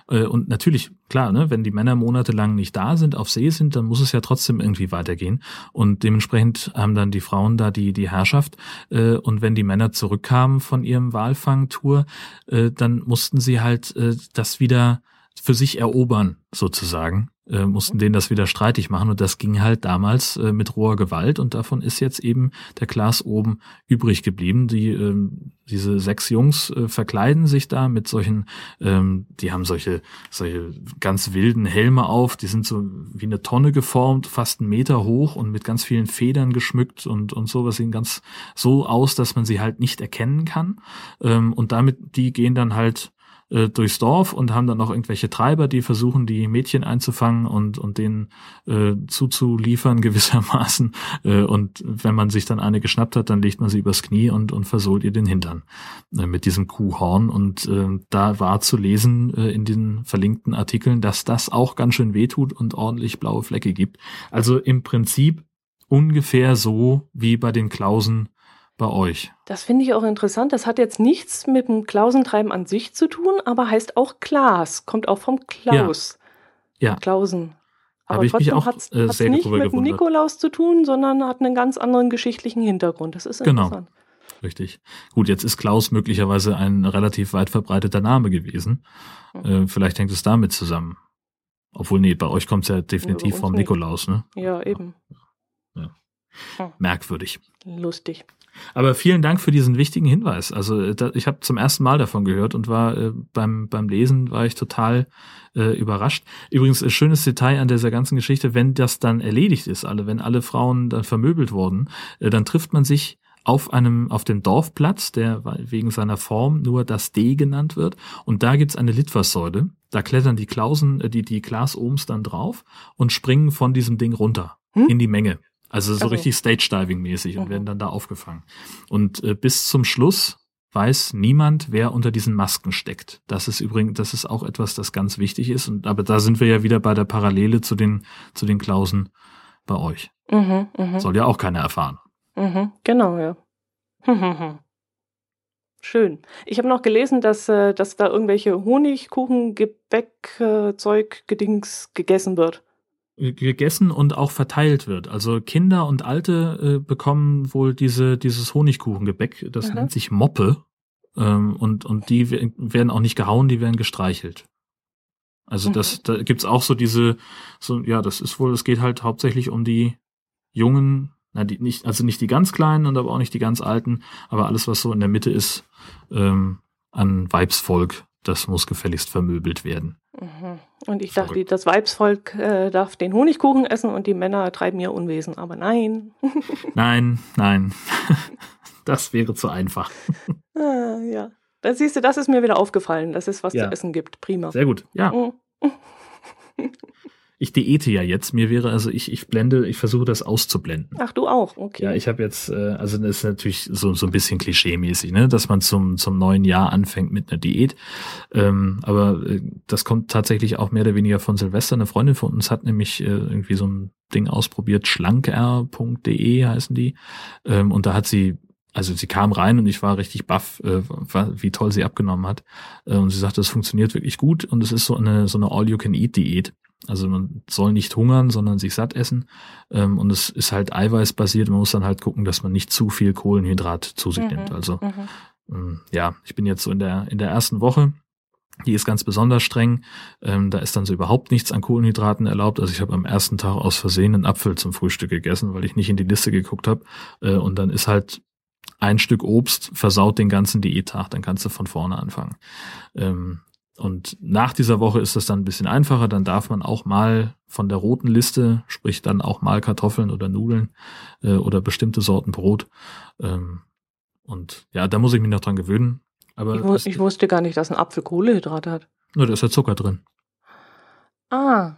Äh, und natürlich, klar, ne, wenn die Männer monatelang nicht da sind, auf See sind, dann muss es ja trotzdem irgendwie weitergehen. Und dementsprechend haben dann die Frauen da die, die Herrschaft. Äh, und wenn die Männer zurückkamen von ihrem Walfangtour, dann mussten sie halt das wieder für sich erobern, sozusagen äh, mussten denen das wieder streitig machen. Und das ging halt damals äh, mit roher Gewalt. Und davon ist jetzt eben der Klaas oben übrig geblieben. Die äh, diese sechs Jungs äh, verkleiden sich da mit solchen, ähm, die haben solche solche ganz wilden Helme auf, die sind so wie eine Tonne geformt, fast einen Meter hoch und mit ganz vielen Federn geschmückt und und sowas sehen ganz so aus, dass man sie halt nicht erkennen kann. Ähm, und damit die gehen dann halt äh, durchs Dorf und haben dann noch irgendwelche Treiber, die versuchen, die Mädchen einzufangen und, und denen äh, zuzuliefern gewissermaßen. Äh, und wenn man sich dann eine geschnappt hat, dann legt man sie übers Knie und, und versohlt ihr den Hintern äh, mit diesem Kuhhorn. Und äh, da war zu lesen äh, in den verlinkten Artikeln, dass das auch ganz schön wehtut und ordentlich blaue Flecke gibt. Also im Prinzip ungefähr so wie bei den Klausen bei euch. Das finde ich auch interessant. Das hat jetzt nichts mit dem Klausentreiben an sich zu tun, aber heißt auch Klaas, kommt auch vom Klaus. Ja. ja. Klausen. Aber Habe trotzdem hat es äh, nicht mit dem Nikolaus zu tun, sondern hat einen ganz anderen geschichtlichen Hintergrund. Das ist genau. interessant. Genau. Richtig. Gut, jetzt ist Klaus möglicherweise ein relativ weit verbreiteter Name gewesen. Mhm. Äh, vielleicht hängt es damit zusammen. Obwohl, nee, bei euch kommt es ja definitiv ja, vom nicht. Nikolaus, ne? Ja, eben. Ja. Hm. Merkwürdig. Lustig. Aber vielen Dank für diesen wichtigen Hinweis. Also äh, da, ich habe zum ersten Mal davon gehört und war äh, beim beim Lesen war ich total äh, überrascht. Übrigens ein schönes Detail an dieser ganzen Geschichte: Wenn das dann erledigt ist, alle wenn alle Frauen dann vermöbelt wurden, äh, dann trifft man sich auf einem auf dem Dorfplatz, der wegen seiner Form nur das D genannt wird, und da gibt's eine Litfaßsäule. Da klettern die Klausen, äh, die die Glasohms dann drauf und springen von diesem Ding runter hm? in die Menge. Also so okay. richtig Stage-Diving-mäßig und mhm. werden dann da aufgefangen. Und äh, bis zum Schluss weiß niemand, wer unter diesen Masken steckt. Das ist übrigens, das ist auch etwas, das ganz wichtig ist. Und aber da sind wir ja wieder bei der Parallele zu den zu den Klausen bei euch. Mhm, mh. Soll ja auch keiner erfahren. Mhm, genau, ja. Schön. Ich habe noch gelesen, dass, äh, dass da irgendwelche Honigkuchen, Gebäck, äh, Zeug, Gedings gegessen wird gegessen und auch verteilt wird. Also Kinder und Alte äh, bekommen wohl diese dieses Honigkuchengebäck, das mhm. nennt sich Moppe ähm, und und die werden auch nicht gehauen, die werden gestreichelt. Also mhm. das da gibt's auch so diese so ja, das ist wohl, es geht halt hauptsächlich um die jungen, na die nicht also nicht die ganz kleinen und aber auch nicht die ganz alten, aber alles was so in der Mitte ist ähm, an Weibsvolk das muss gefälligst vermöbelt werden. Mhm. Und ich Verrückt. dachte, das Weibsvolk äh, darf den Honigkuchen essen und die Männer treiben ihr Unwesen. Aber nein. nein, nein. das wäre zu einfach. ah, ja. Da siehst du, das ist mir wieder aufgefallen, dass es was ja. zu essen gibt. Prima. Sehr gut, ja. Mhm. ich diete ja jetzt. Mir wäre, also ich, ich blende, ich versuche das auszublenden. Ach, du auch, okay. Ja, ich habe jetzt, äh, also das ist natürlich so, so ein bisschen klischee-mäßig, ne, dass man zum, zum neuen Jahr anfängt mit einer Diät. Ähm, aber äh, das kommt tatsächlich auch mehr oder weniger von Silvester. Eine Freundin von uns hat nämlich äh, irgendwie so ein Ding ausprobiert, schlanker.de heißen die. Ähm, und da hat sie also sie kam rein und ich war richtig baff, äh, wie toll sie abgenommen hat. Äh, und sie sagte, es funktioniert wirklich gut und es ist so eine so eine All-You-Can-Eat-Diät. Also man soll nicht hungern, sondern sich satt essen. Ähm, und es ist halt eiweißbasiert. Man muss dann halt gucken, dass man nicht zu viel Kohlenhydrat zu sich mhm, nimmt. Also mhm. ähm, ja, ich bin jetzt so in der, in der ersten Woche. Die ist ganz besonders streng. Ähm, da ist dann so überhaupt nichts an Kohlenhydraten erlaubt. Also ich habe am ersten Tag aus Versehen einen Apfel zum Frühstück gegessen, weil ich nicht in die Liste geguckt habe. Äh, und dann ist halt ein Stück Obst versaut den ganzen Diättag. Dann kannst du von vorne anfangen. Ähm, und nach dieser Woche ist das dann ein bisschen einfacher. Dann darf man auch mal von der roten Liste, sprich dann auch mal Kartoffeln oder Nudeln äh, oder bestimmte Sorten Brot. Ähm, und ja, da muss ich mich noch dran gewöhnen. Aber ich, wu ich wusste gar nicht, dass ein Apfel Kohlehydrate hat. Na, da ist ja Zucker drin. Ah.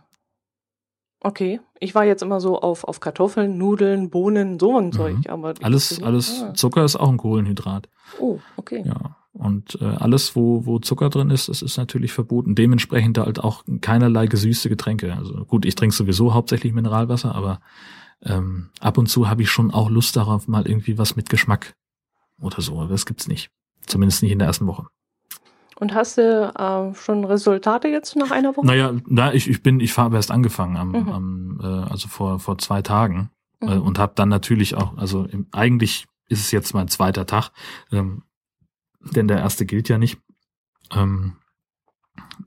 Okay. Ich war jetzt immer so auf, auf Kartoffeln, Nudeln, Bohnen, so ein mhm. Zeug. Aber alles, alles ah. Zucker ist auch ein Kohlenhydrat. Oh, okay. Ja. Und äh, alles, wo, wo Zucker drin ist, das ist natürlich verboten. Dementsprechend halt auch keinerlei gesüßte Getränke. Also gut, ich trinke sowieso hauptsächlich Mineralwasser, aber ähm, ab und zu habe ich schon auch Lust darauf, mal irgendwie was mit Geschmack oder so. Aber das gibt's nicht. Zumindest nicht in der ersten Woche. Und hast du äh, schon Resultate jetzt nach einer Woche? Naja, na, ich, ich bin, ich habe erst angefangen am, mhm. am äh, also vor vor zwei Tagen äh, mhm. und habe dann natürlich auch, also im, eigentlich ist es jetzt mein zweiter Tag. Ähm, denn der erste gilt ja nicht. Ähm,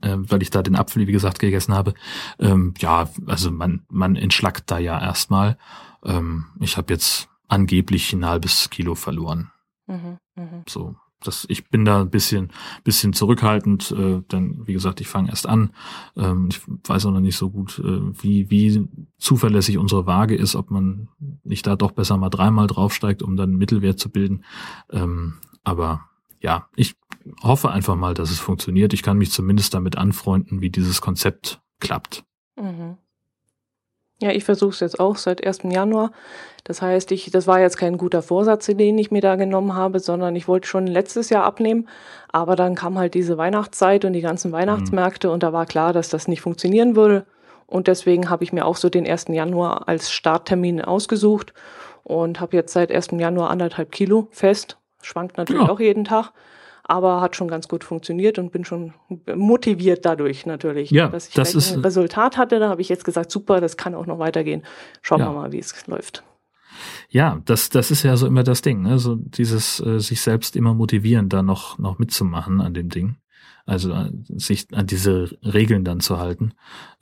äh, weil ich da den Apfel, wie gesagt, gegessen habe. Ähm, ja, also man, man entschlackt da ja erstmal. Ähm, ich habe jetzt angeblich ein halbes Kilo verloren. Mhm, mh. So, das, ich bin da ein bisschen, bisschen zurückhaltend, äh, denn wie gesagt, ich fange erst an. Ähm, ich weiß auch noch nicht so gut, äh, wie, wie zuverlässig unsere Waage ist, ob man nicht da doch besser mal dreimal draufsteigt, um dann einen Mittelwert zu bilden. Ähm, aber ja, ich hoffe einfach mal, dass es funktioniert. Ich kann mich zumindest damit anfreunden, wie dieses Konzept klappt. Mhm. Ja, ich versuche es jetzt auch seit 1. Januar. Das heißt, ich, das war jetzt kein guter Vorsatz, den ich mir da genommen habe, sondern ich wollte schon letztes Jahr abnehmen. Aber dann kam halt diese Weihnachtszeit und die ganzen Weihnachtsmärkte mhm. und da war klar, dass das nicht funktionieren würde. Und deswegen habe ich mir auch so den 1. Januar als Starttermin ausgesucht und habe jetzt seit 1. Januar anderthalb Kilo fest Schwankt natürlich ja. auch jeden Tag, aber hat schon ganz gut funktioniert und bin schon motiviert dadurch natürlich, ja, dass ich das ist, ein Resultat hatte. Da habe ich jetzt gesagt, super, das kann auch noch weitergehen. Schauen ja. wir mal, wie es läuft. Ja, das, das ist ja so immer das Ding, ne? so dieses äh, sich selbst immer motivieren, da noch, noch mitzumachen an dem Ding. Also äh, sich an diese Regeln dann zu halten.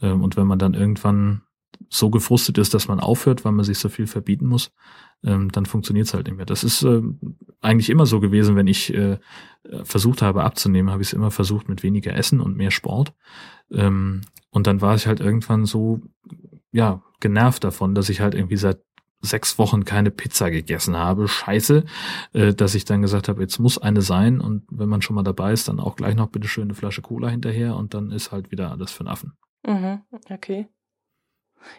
Ähm, und wenn man dann irgendwann so gefrustet ist, dass man aufhört, weil man sich so viel verbieten muss, ähm, dann funktioniert es halt nicht mehr. Das ist äh, eigentlich immer so gewesen, wenn ich äh, versucht habe abzunehmen, habe ich es immer versucht mit weniger Essen und mehr Sport. Ähm, und dann war ich halt irgendwann so, ja, genervt davon, dass ich halt irgendwie seit sechs Wochen keine Pizza gegessen habe. Scheiße, äh, dass ich dann gesagt habe, jetzt muss eine sein und wenn man schon mal dabei ist, dann auch gleich noch bitte schön eine Flasche Cola hinterher und dann ist halt wieder alles für den Affen. Mhm, okay.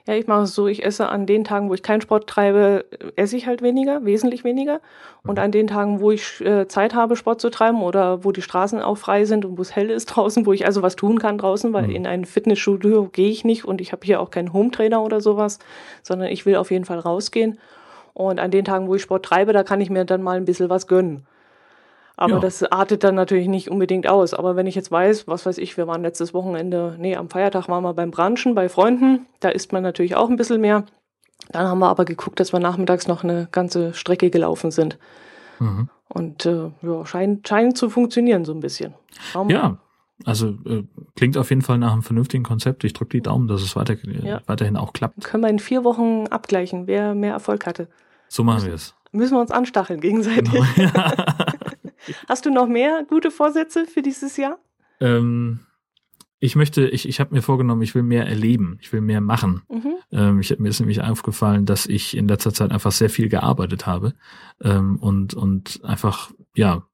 Ja, ich mache es so, ich esse an den Tagen, wo ich keinen Sport treibe, esse ich halt weniger, wesentlich weniger. Und mhm. an den Tagen, wo ich äh, Zeit habe, Sport zu treiben oder wo die Straßen auch frei sind und wo es hell ist draußen, wo ich also was tun kann draußen, weil mhm. in ein Fitnessstudio gehe ich nicht und ich habe hier auch keinen Hometrainer oder sowas, sondern ich will auf jeden Fall rausgehen. Und an den Tagen, wo ich Sport treibe, da kann ich mir dann mal ein bisschen was gönnen. Aber ja. das artet dann natürlich nicht unbedingt aus. Aber wenn ich jetzt weiß, was weiß ich, wir waren letztes Wochenende, nee, am Feiertag waren wir beim Branchen bei Freunden, da isst man natürlich auch ein bisschen mehr. Dann haben wir aber geguckt, dass wir nachmittags noch eine ganze Strecke gelaufen sind. Mhm. Und äh, ja, scheint, scheint zu funktionieren so ein bisschen. Ja, also äh, klingt auf jeden Fall nach einem vernünftigen Konzept. Ich drücke die Daumen, dass es weiter, ja. weiterhin auch klappt. Können wir in vier Wochen abgleichen, wer mehr Erfolg hatte. So machen wir es. Müssen wir uns anstacheln gegenseitig. Genau. Ja. Hast du noch mehr gute Vorsätze für dieses Jahr? Ähm, ich möchte, ich, ich habe mir vorgenommen, ich will mehr erleben, ich will mehr machen. Mhm. Ähm, ich, mir ist nämlich aufgefallen, dass ich in letzter Zeit einfach sehr viel gearbeitet habe ähm, und, und einfach, ja,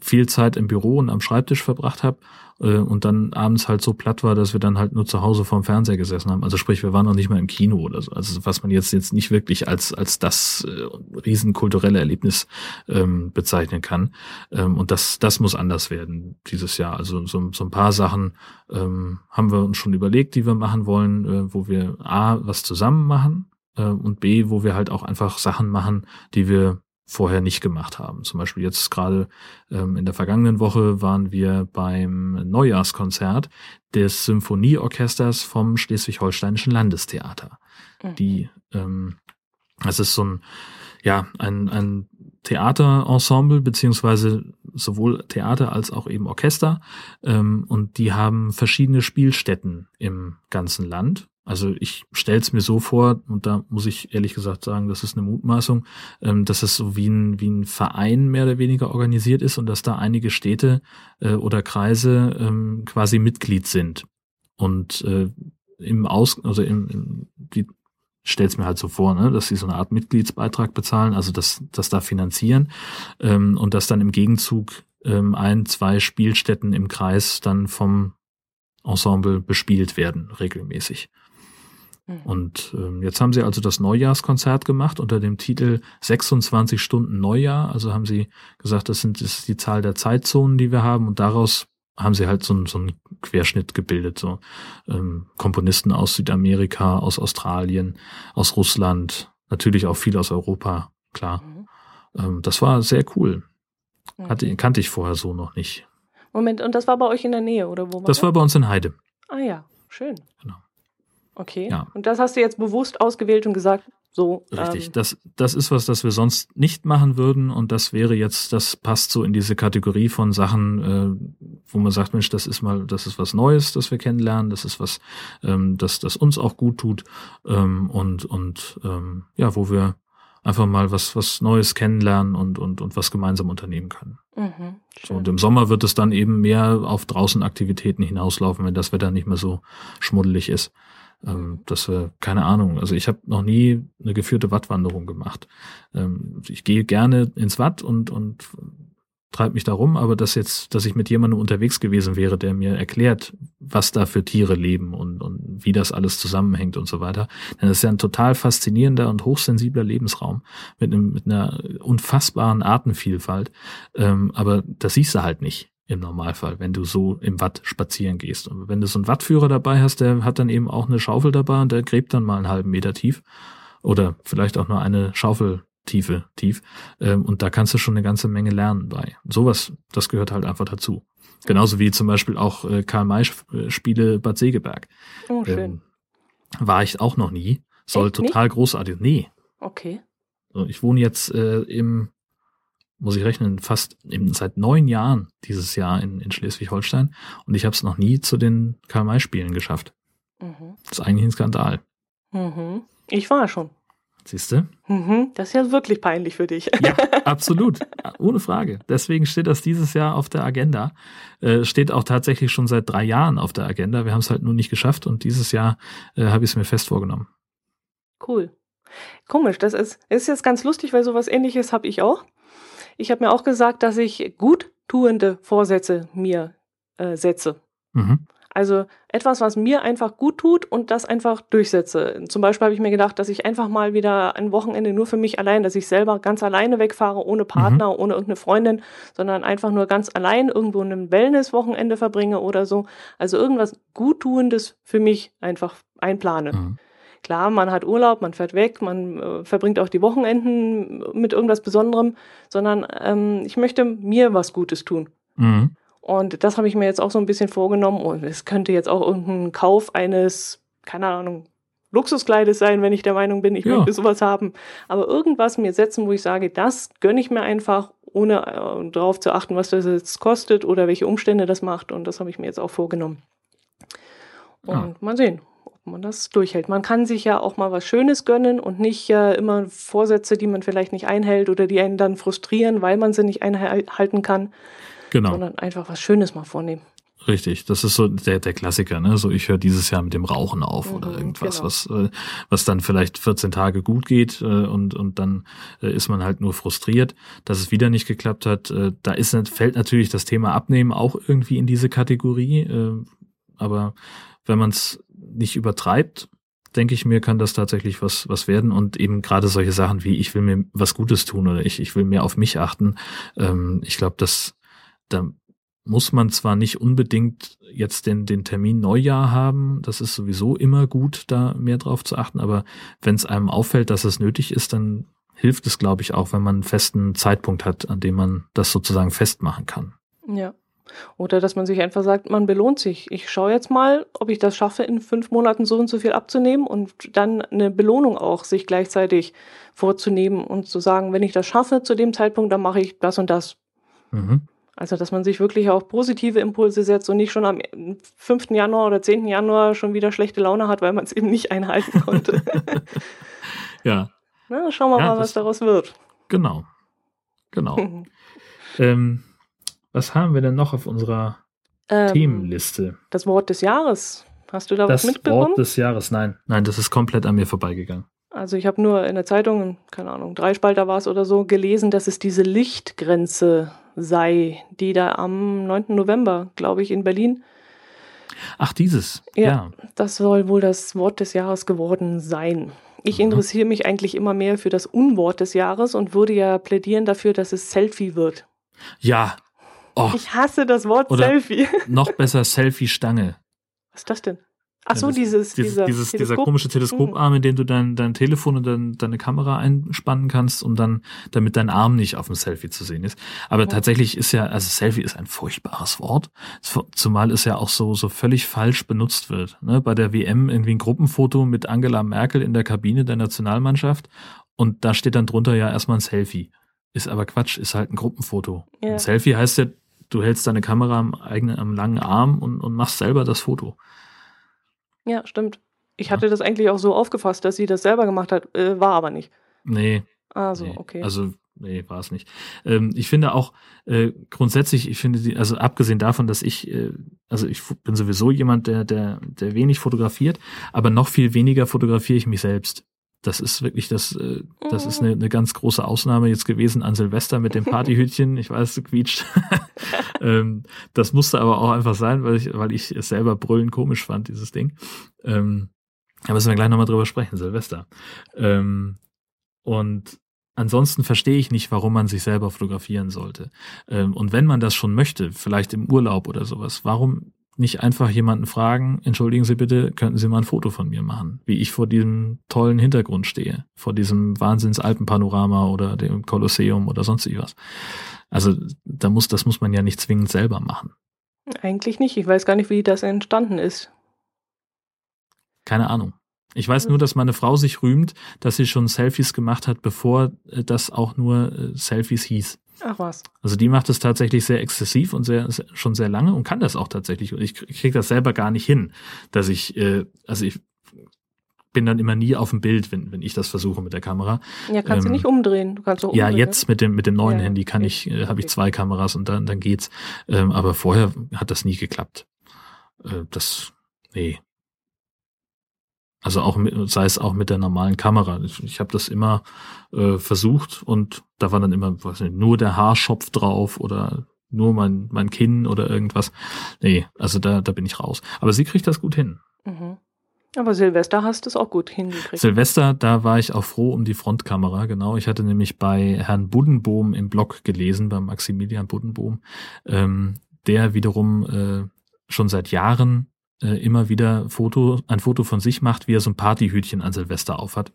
viel Zeit im Büro und am Schreibtisch verbracht habe äh, und dann abends halt so platt war, dass wir dann halt nur zu Hause vorm Fernseher gesessen haben. Also sprich, wir waren noch nicht mal im Kino oder so. Also was man jetzt jetzt nicht wirklich als als das äh, riesenkulturelle Erlebnis ähm, bezeichnen kann. Ähm, und das das muss anders werden dieses Jahr. Also so, so ein paar Sachen ähm, haben wir uns schon überlegt, die wir machen wollen, äh, wo wir a was zusammen machen äh, und b wo wir halt auch einfach Sachen machen, die wir vorher nicht gemacht haben. Zum Beispiel jetzt gerade ähm, in der vergangenen Woche waren wir beim Neujahrskonzert des Symphonieorchesters vom Schleswig-Holsteinischen Landestheater. Mhm. Die, ähm, das ist so ein, ja, ein, ein Theaterensemble, beziehungsweise sowohl Theater als auch eben Orchester. Ähm, und die haben verschiedene Spielstätten im ganzen Land. Also ich stelle es mir so vor, und da muss ich ehrlich gesagt sagen, das ist eine Mutmaßung, ähm, dass es so wie ein, wie ein Verein mehr oder weniger organisiert ist und dass da einige Städte äh, oder Kreise ähm, quasi Mitglied sind. Und äh, im Aus, also im, im die stell's mir halt so vor, ne, dass sie so eine Art Mitgliedsbeitrag bezahlen, also das, das da finanzieren ähm, und dass dann im Gegenzug ähm, ein, zwei Spielstätten im Kreis dann vom Ensemble bespielt werden, regelmäßig. Mhm. Und ähm, jetzt haben sie also das Neujahrskonzert gemacht unter dem Titel 26 Stunden Neujahr. Also haben sie gesagt, das, sind, das ist die Zahl der Zeitzonen, die wir haben. Und daraus haben sie halt so, so einen Querschnitt gebildet. So ähm, Komponisten aus Südamerika, aus Australien, aus Russland, natürlich auch viel aus Europa, klar. Mhm. Ähm, das war sehr cool. Hatte, mhm. kannte ich vorher so noch nicht. Moment, und das war bei euch in der Nähe, oder wo war das? Das war bei uns in Heide. Ah ja, schön. Genau. Okay. Ja. Und das hast du jetzt bewusst ausgewählt und gesagt, so. Richtig. Ähm, das, das ist was, das wir sonst nicht machen würden. Und das wäre jetzt, das passt so in diese Kategorie von Sachen, äh, wo man sagt, Mensch, das ist mal, das ist was Neues, das wir kennenlernen. Das ist was, ähm, das, das uns auch gut tut. Ähm, und, und, ähm, ja, wo wir einfach mal was, was Neues kennenlernen und, und, und was gemeinsam unternehmen können. Mhm, so, und im Sommer wird es dann eben mehr auf draußen Aktivitäten hinauslaufen, wenn das Wetter nicht mehr so schmuddelig ist. Ähm, dass wir, keine Ahnung, also ich habe noch nie eine geführte Wattwanderung gemacht. Ähm, ich gehe gerne ins Watt und, und treibe mich da rum, aber dass jetzt, dass ich mit jemandem unterwegs gewesen wäre, der mir erklärt, was da für Tiere leben und, und wie das alles zusammenhängt und so weiter. Das ist ja ein total faszinierender und hochsensibler Lebensraum mit, einem, mit einer unfassbaren Artenvielfalt. Ähm, aber das siehst du halt nicht im Normalfall, wenn du so im Watt spazieren gehst. Und wenn du so einen Wattführer dabei hast, der hat dann eben auch eine Schaufel dabei und der gräbt dann mal einen halben Meter tief oder vielleicht auch nur eine Schaufeltiefe tief. Ähm, und da kannst du schon eine ganze Menge lernen bei. Sowas, das gehört halt einfach dazu. Genauso wie zum Beispiel auch äh, Karl-May-Spiele Bad Segeberg. Oh, schön. Ähm, war ich auch noch nie. Soll Echt total nicht? großartig. Nee. Okay. Ich wohne jetzt äh, im muss ich rechnen, fast eben seit neun Jahren dieses Jahr in, in Schleswig-Holstein und ich habe es noch nie zu den KMI-Spielen geschafft. Mhm. Das ist eigentlich ein Skandal. Mhm. Ich war schon. Siehst du? Mhm. Das ist ja wirklich peinlich für dich. Ja, absolut. Ohne Frage. Deswegen steht das dieses Jahr auf der Agenda. Äh, steht auch tatsächlich schon seit drei Jahren auf der Agenda. Wir haben es halt nur nicht geschafft und dieses Jahr äh, habe ich es mir fest vorgenommen. Cool. Komisch, das ist, ist jetzt ganz lustig, weil sowas ähnliches habe ich auch. Ich habe mir auch gesagt, dass ich guttuende Vorsätze mir äh, setze. Mhm. Also etwas, was mir einfach gut tut und das einfach durchsetze. Zum Beispiel habe ich mir gedacht, dass ich einfach mal wieder ein Wochenende nur für mich allein, dass ich selber ganz alleine wegfahre, ohne Partner, mhm. ohne irgendeine Freundin, sondern einfach nur ganz allein irgendwo ein Wellness-Wochenende verbringe oder so. Also irgendwas Guttuendes für mich einfach einplane. Mhm. Klar, man hat Urlaub, man fährt weg, man äh, verbringt auch die Wochenenden mit irgendwas Besonderem, sondern ähm, ich möchte mir was Gutes tun. Mhm. Und das habe ich mir jetzt auch so ein bisschen vorgenommen. Und es könnte jetzt auch irgendein Kauf eines, keine Ahnung, Luxuskleides sein, wenn ich der Meinung bin, ich ja. möchte sowas haben. Aber irgendwas mir setzen, wo ich sage, das gönne ich mir einfach, ohne äh, darauf zu achten, was das jetzt kostet oder welche Umstände das macht. Und das habe ich mir jetzt auch vorgenommen. Und ja. mal sehen man das durchhält. Man kann sich ja auch mal was Schönes gönnen und nicht äh, immer Vorsätze, die man vielleicht nicht einhält oder die einen dann frustrieren, weil man sie nicht einhalten kann. Genau. Sondern einfach was Schönes mal vornehmen. Richtig, das ist so der, der Klassiker, ne? So, ich höre dieses Jahr mit dem Rauchen auf mhm, oder irgendwas, genau. was, äh, was dann vielleicht 14 Tage gut geht äh, und, und dann äh, ist man halt nur frustriert, dass es wieder nicht geklappt hat. Äh, da ist, fällt natürlich das Thema Abnehmen auch irgendwie in diese Kategorie. Äh, aber wenn man es nicht übertreibt, denke ich mir, kann das tatsächlich was, was werden. Und eben gerade solche Sachen wie, ich will mir was Gutes tun oder ich, ich will mehr auf mich achten. Ähm, ich glaube, dass da muss man zwar nicht unbedingt jetzt den, den Termin Neujahr haben, das ist sowieso immer gut, da mehr drauf zu achten, aber wenn es einem auffällt, dass es nötig ist, dann hilft es, glaube ich, auch, wenn man einen festen Zeitpunkt hat, an dem man das sozusagen festmachen kann. Ja. Oder dass man sich einfach sagt, man belohnt sich. Ich schaue jetzt mal, ob ich das schaffe, in fünf Monaten so und so viel abzunehmen und dann eine Belohnung auch sich gleichzeitig vorzunehmen und zu sagen, wenn ich das schaffe zu dem Zeitpunkt, dann mache ich das und das. Mhm. Also, dass man sich wirklich auch positive Impulse setzt und nicht schon am 5. Januar oder 10. Januar schon wieder schlechte Laune hat, weil man es eben nicht einhalten konnte. ja. Na, schauen wir ja, mal, was daraus wird. Genau. Genau. ähm, was haben wir denn noch auf unserer ähm, Themenliste? Das Wort des Jahres. Hast du da das was mitbekommen? Das Wort des Jahres, nein. Nein, das ist komplett an mir vorbeigegangen. Also ich habe nur in der Zeitung, keine Ahnung, Dreispalter war es oder so, gelesen, dass es diese Lichtgrenze sei, die da am 9. November, glaube ich, in Berlin. Ach, dieses. Ja, ja, Das soll wohl das Wort des Jahres geworden sein. Ich mhm. interessiere mich eigentlich immer mehr für das Unwort des Jahres und würde ja plädieren dafür, dass es Selfie wird. Ja. Oh. Ich hasse das Wort Oder Selfie. Noch besser Selfie-Stange. Was ist das denn? Ach so, dieses, dieses, dieser, dieses, dieser komische Teleskoparm, in dem du dein, dein Telefon und dein, deine Kamera einspannen kannst und dann, damit dein Arm nicht auf dem Selfie zu sehen ist. Aber ja. tatsächlich ist ja, also Selfie ist ein furchtbares Wort, zumal es ja auch so, so völlig falsch benutzt wird. Ne? Bei der WM irgendwie ein Gruppenfoto mit Angela Merkel in der Kabine der Nationalmannschaft und da steht dann drunter ja erstmal ein Selfie. Ist aber Quatsch, ist halt ein Gruppenfoto. Ja. Ein Selfie heißt ja, du hältst deine Kamera am eigenen, am langen Arm und, und machst selber das Foto. Ja, stimmt. Ich hatte das eigentlich auch so aufgefasst, dass sie das selber gemacht hat, äh, war aber nicht. Nee. Also, nee. okay. Also, nee, war es nicht. Ähm, ich finde auch äh, grundsätzlich, ich finde die, also abgesehen davon, dass ich, äh, also ich bin sowieso jemand, der, der, der wenig fotografiert, aber noch viel weniger fotografiere ich mich selbst. Das ist wirklich das, äh, das ist eine, eine ganz große Ausnahme jetzt gewesen an Silvester mit dem Partyhütchen. Ich weiß, du quietscht. ähm, das musste aber auch einfach sein, weil ich, weil ich es selber brüllen komisch fand, dieses Ding. Ähm, da müssen wir gleich nochmal drüber sprechen, Silvester. Ähm, und ansonsten verstehe ich nicht, warum man sich selber fotografieren sollte. Ähm, und wenn man das schon möchte, vielleicht im Urlaub oder sowas, warum nicht einfach jemanden fragen, entschuldigen Sie bitte, könnten Sie mal ein Foto von mir machen, wie ich vor diesem tollen Hintergrund stehe, vor diesem Wahnsinns Alpenpanorama oder dem Kolosseum oder sonst was. Also da muss, das muss man ja nicht zwingend selber machen. Eigentlich nicht. Ich weiß gar nicht, wie das entstanden ist. Keine Ahnung. Ich weiß nur, dass meine Frau sich rühmt, dass sie schon Selfies gemacht hat, bevor äh, das auch nur äh, Selfies hieß. Ach was. Also die macht es tatsächlich sehr exzessiv und sehr, schon sehr lange und kann das auch tatsächlich. Und ich kriege das selber gar nicht hin, dass ich, äh, also ich bin dann immer nie auf dem Bild, wenn, wenn ich das versuche mit der Kamera. Ja, kannst ähm, du nicht umdrehen. Du kannst so umdrehen, Ja, jetzt mit dem mit dem neuen ja, Handy kann okay. ich, äh, habe ich zwei Kameras und dann dann geht's. Ähm, aber vorher hat das nie geklappt. Äh, das nee, also auch mit, sei es auch mit der normalen Kamera. Ich, ich habe das immer äh, versucht und da war dann immer weiß nicht, nur der Haarschopf drauf oder nur mein, mein Kinn oder irgendwas. Nee, also da, da bin ich raus. Aber sie kriegt das gut hin. Mhm. Aber Silvester hast du es auch gut hingekriegt. Silvester, da war ich auch froh um die Frontkamera, genau. Ich hatte nämlich bei Herrn Buddenbohm im Blog gelesen, bei Maximilian Buddenbohm, ähm, der wiederum äh, schon seit Jahren äh, immer wieder Foto, ein Foto von sich macht, wie er so ein Partyhütchen an Silvester aufhat.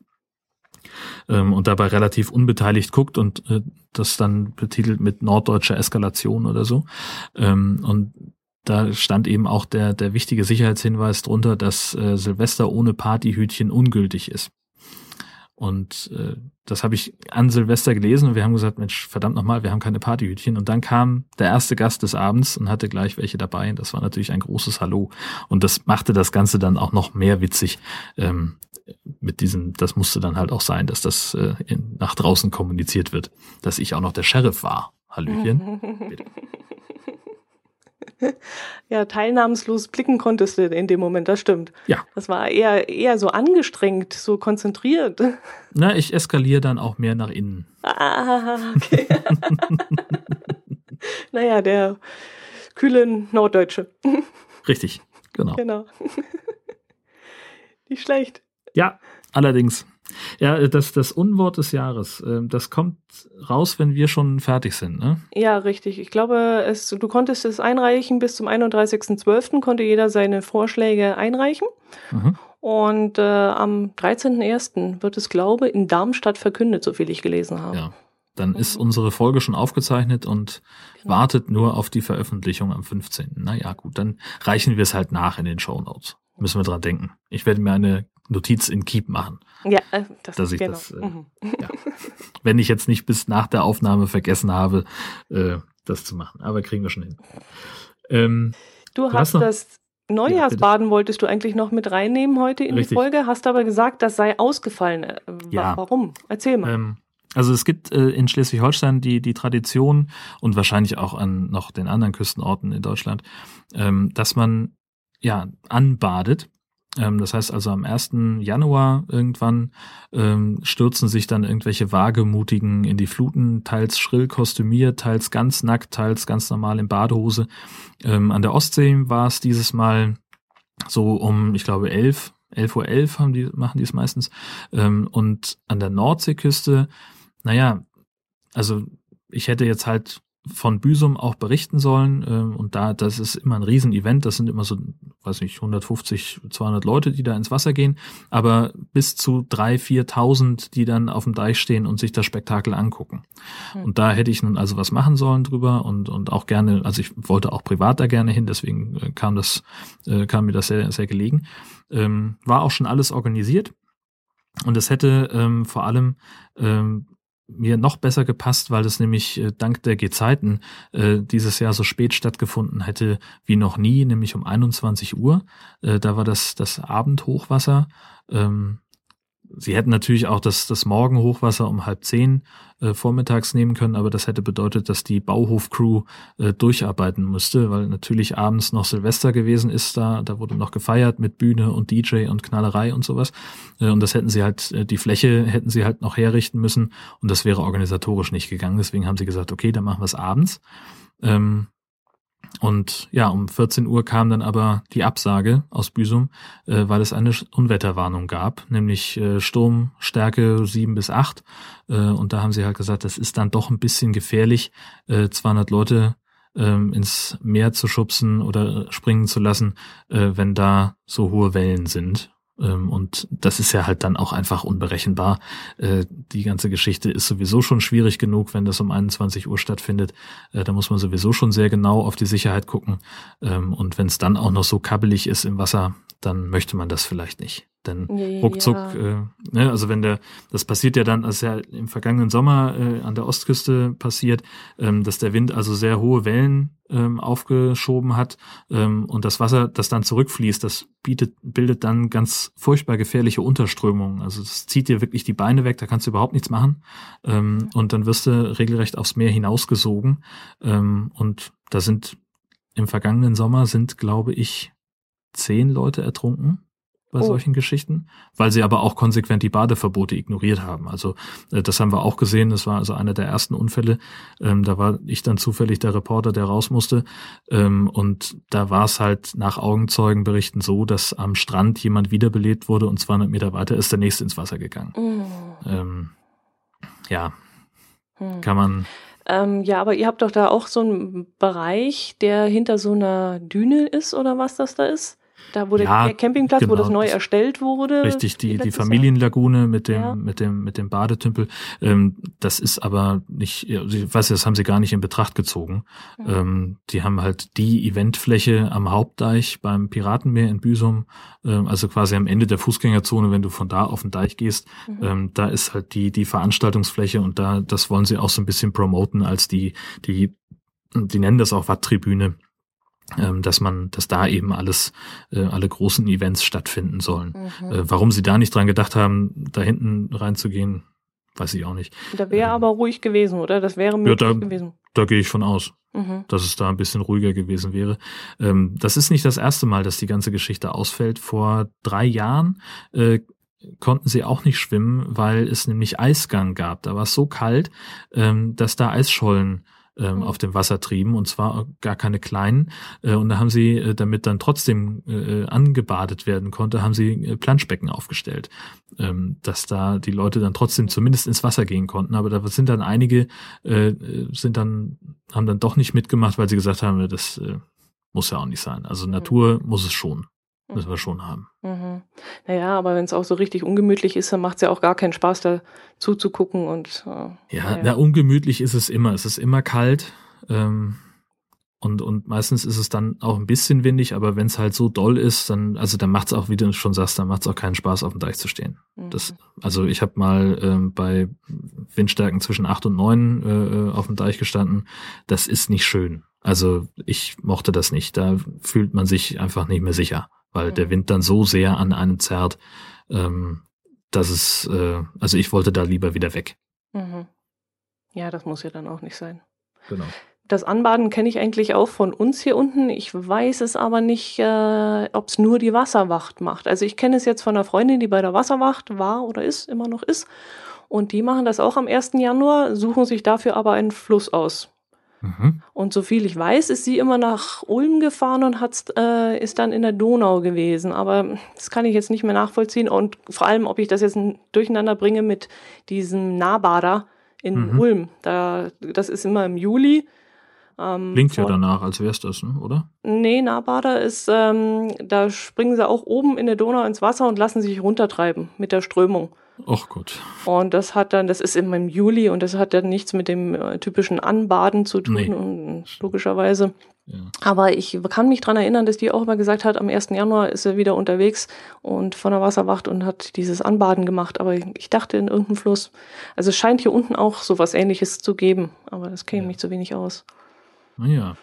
Ähm, und dabei relativ unbeteiligt guckt und äh, das dann betitelt mit norddeutscher Eskalation oder so. Ähm, und da stand eben auch der, der wichtige Sicherheitshinweis drunter, dass äh, Silvester ohne Partyhütchen ungültig ist. Und äh, das habe ich an Silvester gelesen und wir haben gesagt, Mensch, verdammt nochmal, wir haben keine Partyhütchen. Und dann kam der erste Gast des Abends und hatte gleich welche dabei. Das war natürlich ein großes Hallo. Und das machte das Ganze dann auch noch mehr witzig. Ähm, mit diesem, das musste dann halt auch sein, dass das äh, in, nach draußen kommuniziert wird, dass ich auch noch der Sheriff war. Hallöchen. ja, teilnahmslos blicken konntest du in dem Moment, das stimmt. Ja. Das war eher, eher so angestrengt, so konzentriert. Na, ich eskaliere dann auch mehr nach innen. Ah, okay. naja, der kühle Norddeutsche. Richtig, genau. Genau. Nicht schlecht. Ja, allerdings. Ja, das, das Unwort des Jahres, ähm, das kommt raus, wenn wir schon fertig sind, ne? Ja, richtig. Ich glaube, es, du konntest es einreichen. Bis zum 31.12. konnte jeder seine Vorschläge einreichen. Mhm. Und äh, am 13.01. wird es, glaube ich, in Darmstadt verkündet, so viel ich gelesen habe. Ja. Dann ist mhm. unsere Folge schon aufgezeichnet und genau. wartet nur auf die Veröffentlichung am 15. Naja, gut, dann reichen wir es halt nach in den Show Notes. Müssen wir dran denken. Ich werde mir eine Notiz in Keep machen. Ja, äh, das dass ich genau. das, äh, mhm. ja. wenn ich jetzt nicht bis nach der Aufnahme vergessen habe, äh, das zu machen. Aber kriegen wir schon hin. Ähm, du, du, hast, das Neujahrsbaden ja, wolltest du eigentlich noch mit reinnehmen heute in Richtig. die Folge, hast aber gesagt, das sei ausgefallen. Äh, ja. Warum? Erzähl mal. Ähm, also es gibt äh, in Schleswig-Holstein die, die Tradition und wahrscheinlich auch an noch den anderen Küstenorten in Deutschland, ähm, dass man ja anbadet das heißt also am 1. Januar irgendwann ähm, stürzen sich dann irgendwelche Wagemutigen in die Fluten, teils schrill kostümiert, teils ganz nackt, teils ganz normal in Badehose. Ähm, an der Ostsee war es dieses Mal so um, ich glaube, 11, 11 Uhr 11 haben die, machen die es meistens. Ähm, und an der Nordseeküste, naja, also ich hätte jetzt halt von Büsum auch berichten sollen. Ähm, und da, das ist immer ein Riesenevent. Das sind immer so, weiß nicht, 150, 200 Leute, die da ins Wasser gehen. Aber bis zu drei, 4.000, die dann auf dem Deich stehen und sich das Spektakel angucken. Mhm. Und da hätte ich nun also was machen sollen drüber und, und auch gerne, also ich wollte auch privat da gerne hin, deswegen äh, kam das, äh, kam mir das sehr, sehr gelegen. Ähm, war auch schon alles organisiert. Und es hätte ähm, vor allem ähm, mir noch besser gepasst, weil es nämlich äh, dank der Gezeiten äh, dieses Jahr so spät stattgefunden hätte wie noch nie, nämlich um 21 Uhr. Äh, da war das, das Abendhochwasser. Ähm, Sie hätten natürlich auch das, das Morgenhochwasser um halb zehn äh, vormittags nehmen können, aber das hätte bedeutet, dass die Bauhofcrew äh, durcharbeiten müsste, weil natürlich abends noch Silvester gewesen ist da, da wurde noch gefeiert mit Bühne und DJ und Knallerei und sowas. Äh, und das hätten sie halt, äh, die Fläche hätten sie halt noch herrichten müssen und das wäre organisatorisch nicht gegangen. Deswegen haben sie gesagt, okay, dann machen wir es abends. Ähm, und ja, um 14 Uhr kam dann aber die Absage aus Büsum, äh, weil es eine Unwetterwarnung gab, nämlich äh, Sturmstärke 7 bis 8. Äh, und da haben sie halt gesagt, das ist dann doch ein bisschen gefährlich, äh, 200 Leute ähm, ins Meer zu schubsen oder springen zu lassen, äh, wenn da so hohe Wellen sind. Ähm, und das ist ja halt dann auch einfach unberechenbar. Äh, die ganze Geschichte ist sowieso schon schwierig genug, wenn das um 21 Uhr stattfindet. Äh, da muss man sowieso schon sehr genau auf die Sicherheit gucken. Ähm, und wenn es dann auch noch so kabbelig ist im Wasser, dann möchte man das vielleicht nicht. Denn ruckzuck, ja. äh, ne, also wenn der, das passiert ja dann, als ja im vergangenen Sommer äh, an der Ostküste passiert, ähm, dass der Wind also sehr hohe Wellen ähm, aufgeschoben hat ähm, und das Wasser, das dann zurückfließt, das bietet, bildet dann ganz furchtbar gefährliche Unterströmungen. Also das zieht dir wirklich die Beine weg, da kannst du überhaupt nichts machen ähm, und dann wirst du regelrecht aufs Meer hinausgesogen ähm, und da sind im vergangenen Sommer sind, glaube ich, zehn Leute ertrunken bei oh. solchen Geschichten, weil sie aber auch konsequent die Badeverbote ignoriert haben. Also äh, das haben wir auch gesehen, das war also einer der ersten Unfälle. Ähm, da war ich dann zufällig der Reporter, der raus musste. Ähm, und da war es halt nach Augenzeugenberichten so, dass am Strand jemand wiederbelebt wurde und 200 Meter weiter ist der nächste ins Wasser gegangen. Oh. Ähm, ja, hm. kann man... Ähm, ja, aber ihr habt doch da auch so einen Bereich, der hinter so einer Düne ist oder was das da ist? Da wurde ja, der Campingplatz, genau. wo das genau. neu erstellt wurde. Richtig, die, die Familienlagune mit dem, ja. mit dem, mit dem Badetümpel. Ähm, das ist aber nicht, ich weiß, das haben sie gar nicht in Betracht gezogen. Mhm. Ähm, die haben halt die Eventfläche am Hauptdeich beim Piratenmeer in Büsum, ähm, also quasi am Ende der Fußgängerzone, wenn du von da auf den Deich gehst, mhm. ähm, da ist halt die, die Veranstaltungsfläche und da, das wollen sie auch so ein bisschen promoten als die, die, die nennen das auch Watttribüne dass man, dass da eben alles, äh, alle großen Events stattfinden sollen. Mhm. Äh, warum sie da nicht dran gedacht haben, da hinten reinzugehen, weiß ich auch nicht. Da wäre ähm, aber ruhig gewesen, oder? Das wäre möglich ja, da, gewesen. da gehe ich von aus, mhm. dass es da ein bisschen ruhiger gewesen wäre. Ähm, das ist nicht das erste Mal, dass die ganze Geschichte ausfällt. Vor drei Jahren äh, konnten sie auch nicht schwimmen, weil es nämlich Eisgang gab. Da war es so kalt, ähm, dass da Eisschollen ähm, mhm. auf dem Wasser trieben und zwar gar keine kleinen. Äh, und da haben sie, äh, damit dann trotzdem äh, angebadet werden konnte, haben sie äh, Planschbecken aufgestellt, ähm, dass da die Leute dann trotzdem zumindest ins Wasser gehen konnten. Aber da sind dann einige, äh, sind dann, haben dann doch nicht mitgemacht, weil sie gesagt haben, das äh, muss ja auch nicht sein. Also mhm. Natur muss es schon. Müssen wir schon haben. Mhm. Naja, aber wenn es auch so richtig ungemütlich ist, dann macht es ja auch gar keinen Spaß, da zuzugucken und äh, ja, ja. Na, ungemütlich ist es immer. Es ist immer kalt. Ähm, und, und meistens ist es dann auch ein bisschen windig, aber wenn es halt so doll ist, dann, also dann macht es auch, wie du schon sagst, dann macht es auch keinen Spaß, auf dem Deich zu stehen. Mhm. Das, also ich habe mal ähm, bei Windstärken zwischen acht und neun äh, äh, auf dem Deich gestanden. Das ist nicht schön. Also ich mochte das nicht. Da fühlt man sich einfach nicht mehr sicher weil mhm. der Wind dann so sehr an einem zerrt, ähm, dass es, äh, also ich wollte da lieber wieder weg. Mhm. Ja, das muss ja dann auch nicht sein. Genau. Das Anbaden kenne ich eigentlich auch von uns hier unten. Ich weiß es aber nicht, äh, ob es nur die Wasserwacht macht. Also ich kenne es jetzt von einer Freundin, die bei der Wasserwacht war oder ist, immer noch ist. Und die machen das auch am 1. Januar, suchen sich dafür aber einen Fluss aus. Mhm. Und so viel ich weiß, ist sie immer nach Ulm gefahren und hat, äh, ist dann in der Donau gewesen. Aber das kann ich jetzt nicht mehr nachvollziehen. Und vor allem, ob ich das jetzt durcheinander bringe mit diesem Nahbader in mhm. Ulm. Da, das ist immer im Juli. Ähm, Klingt ja danach, als wär's das, ne? oder? Nee, Nahbader ist, ähm, da springen sie auch oben in der Donau ins Wasser und lassen sich runtertreiben mit der Strömung. Ach Gott. Und das hat dann, das ist immer im Juli und das hat dann nichts mit dem äh, typischen Anbaden zu tun, nee. und, logischerweise. Ja. Aber ich kann mich dran erinnern, dass die auch immer gesagt hat, am 1. Januar ist er wieder unterwegs und von der Wasserwacht und hat dieses Anbaden gemacht. Aber ich dachte in irgendeinem Fluss. Also es scheint hier unten auch sowas ähnliches zu geben, aber das käme ja. mich zu wenig aus. Naja.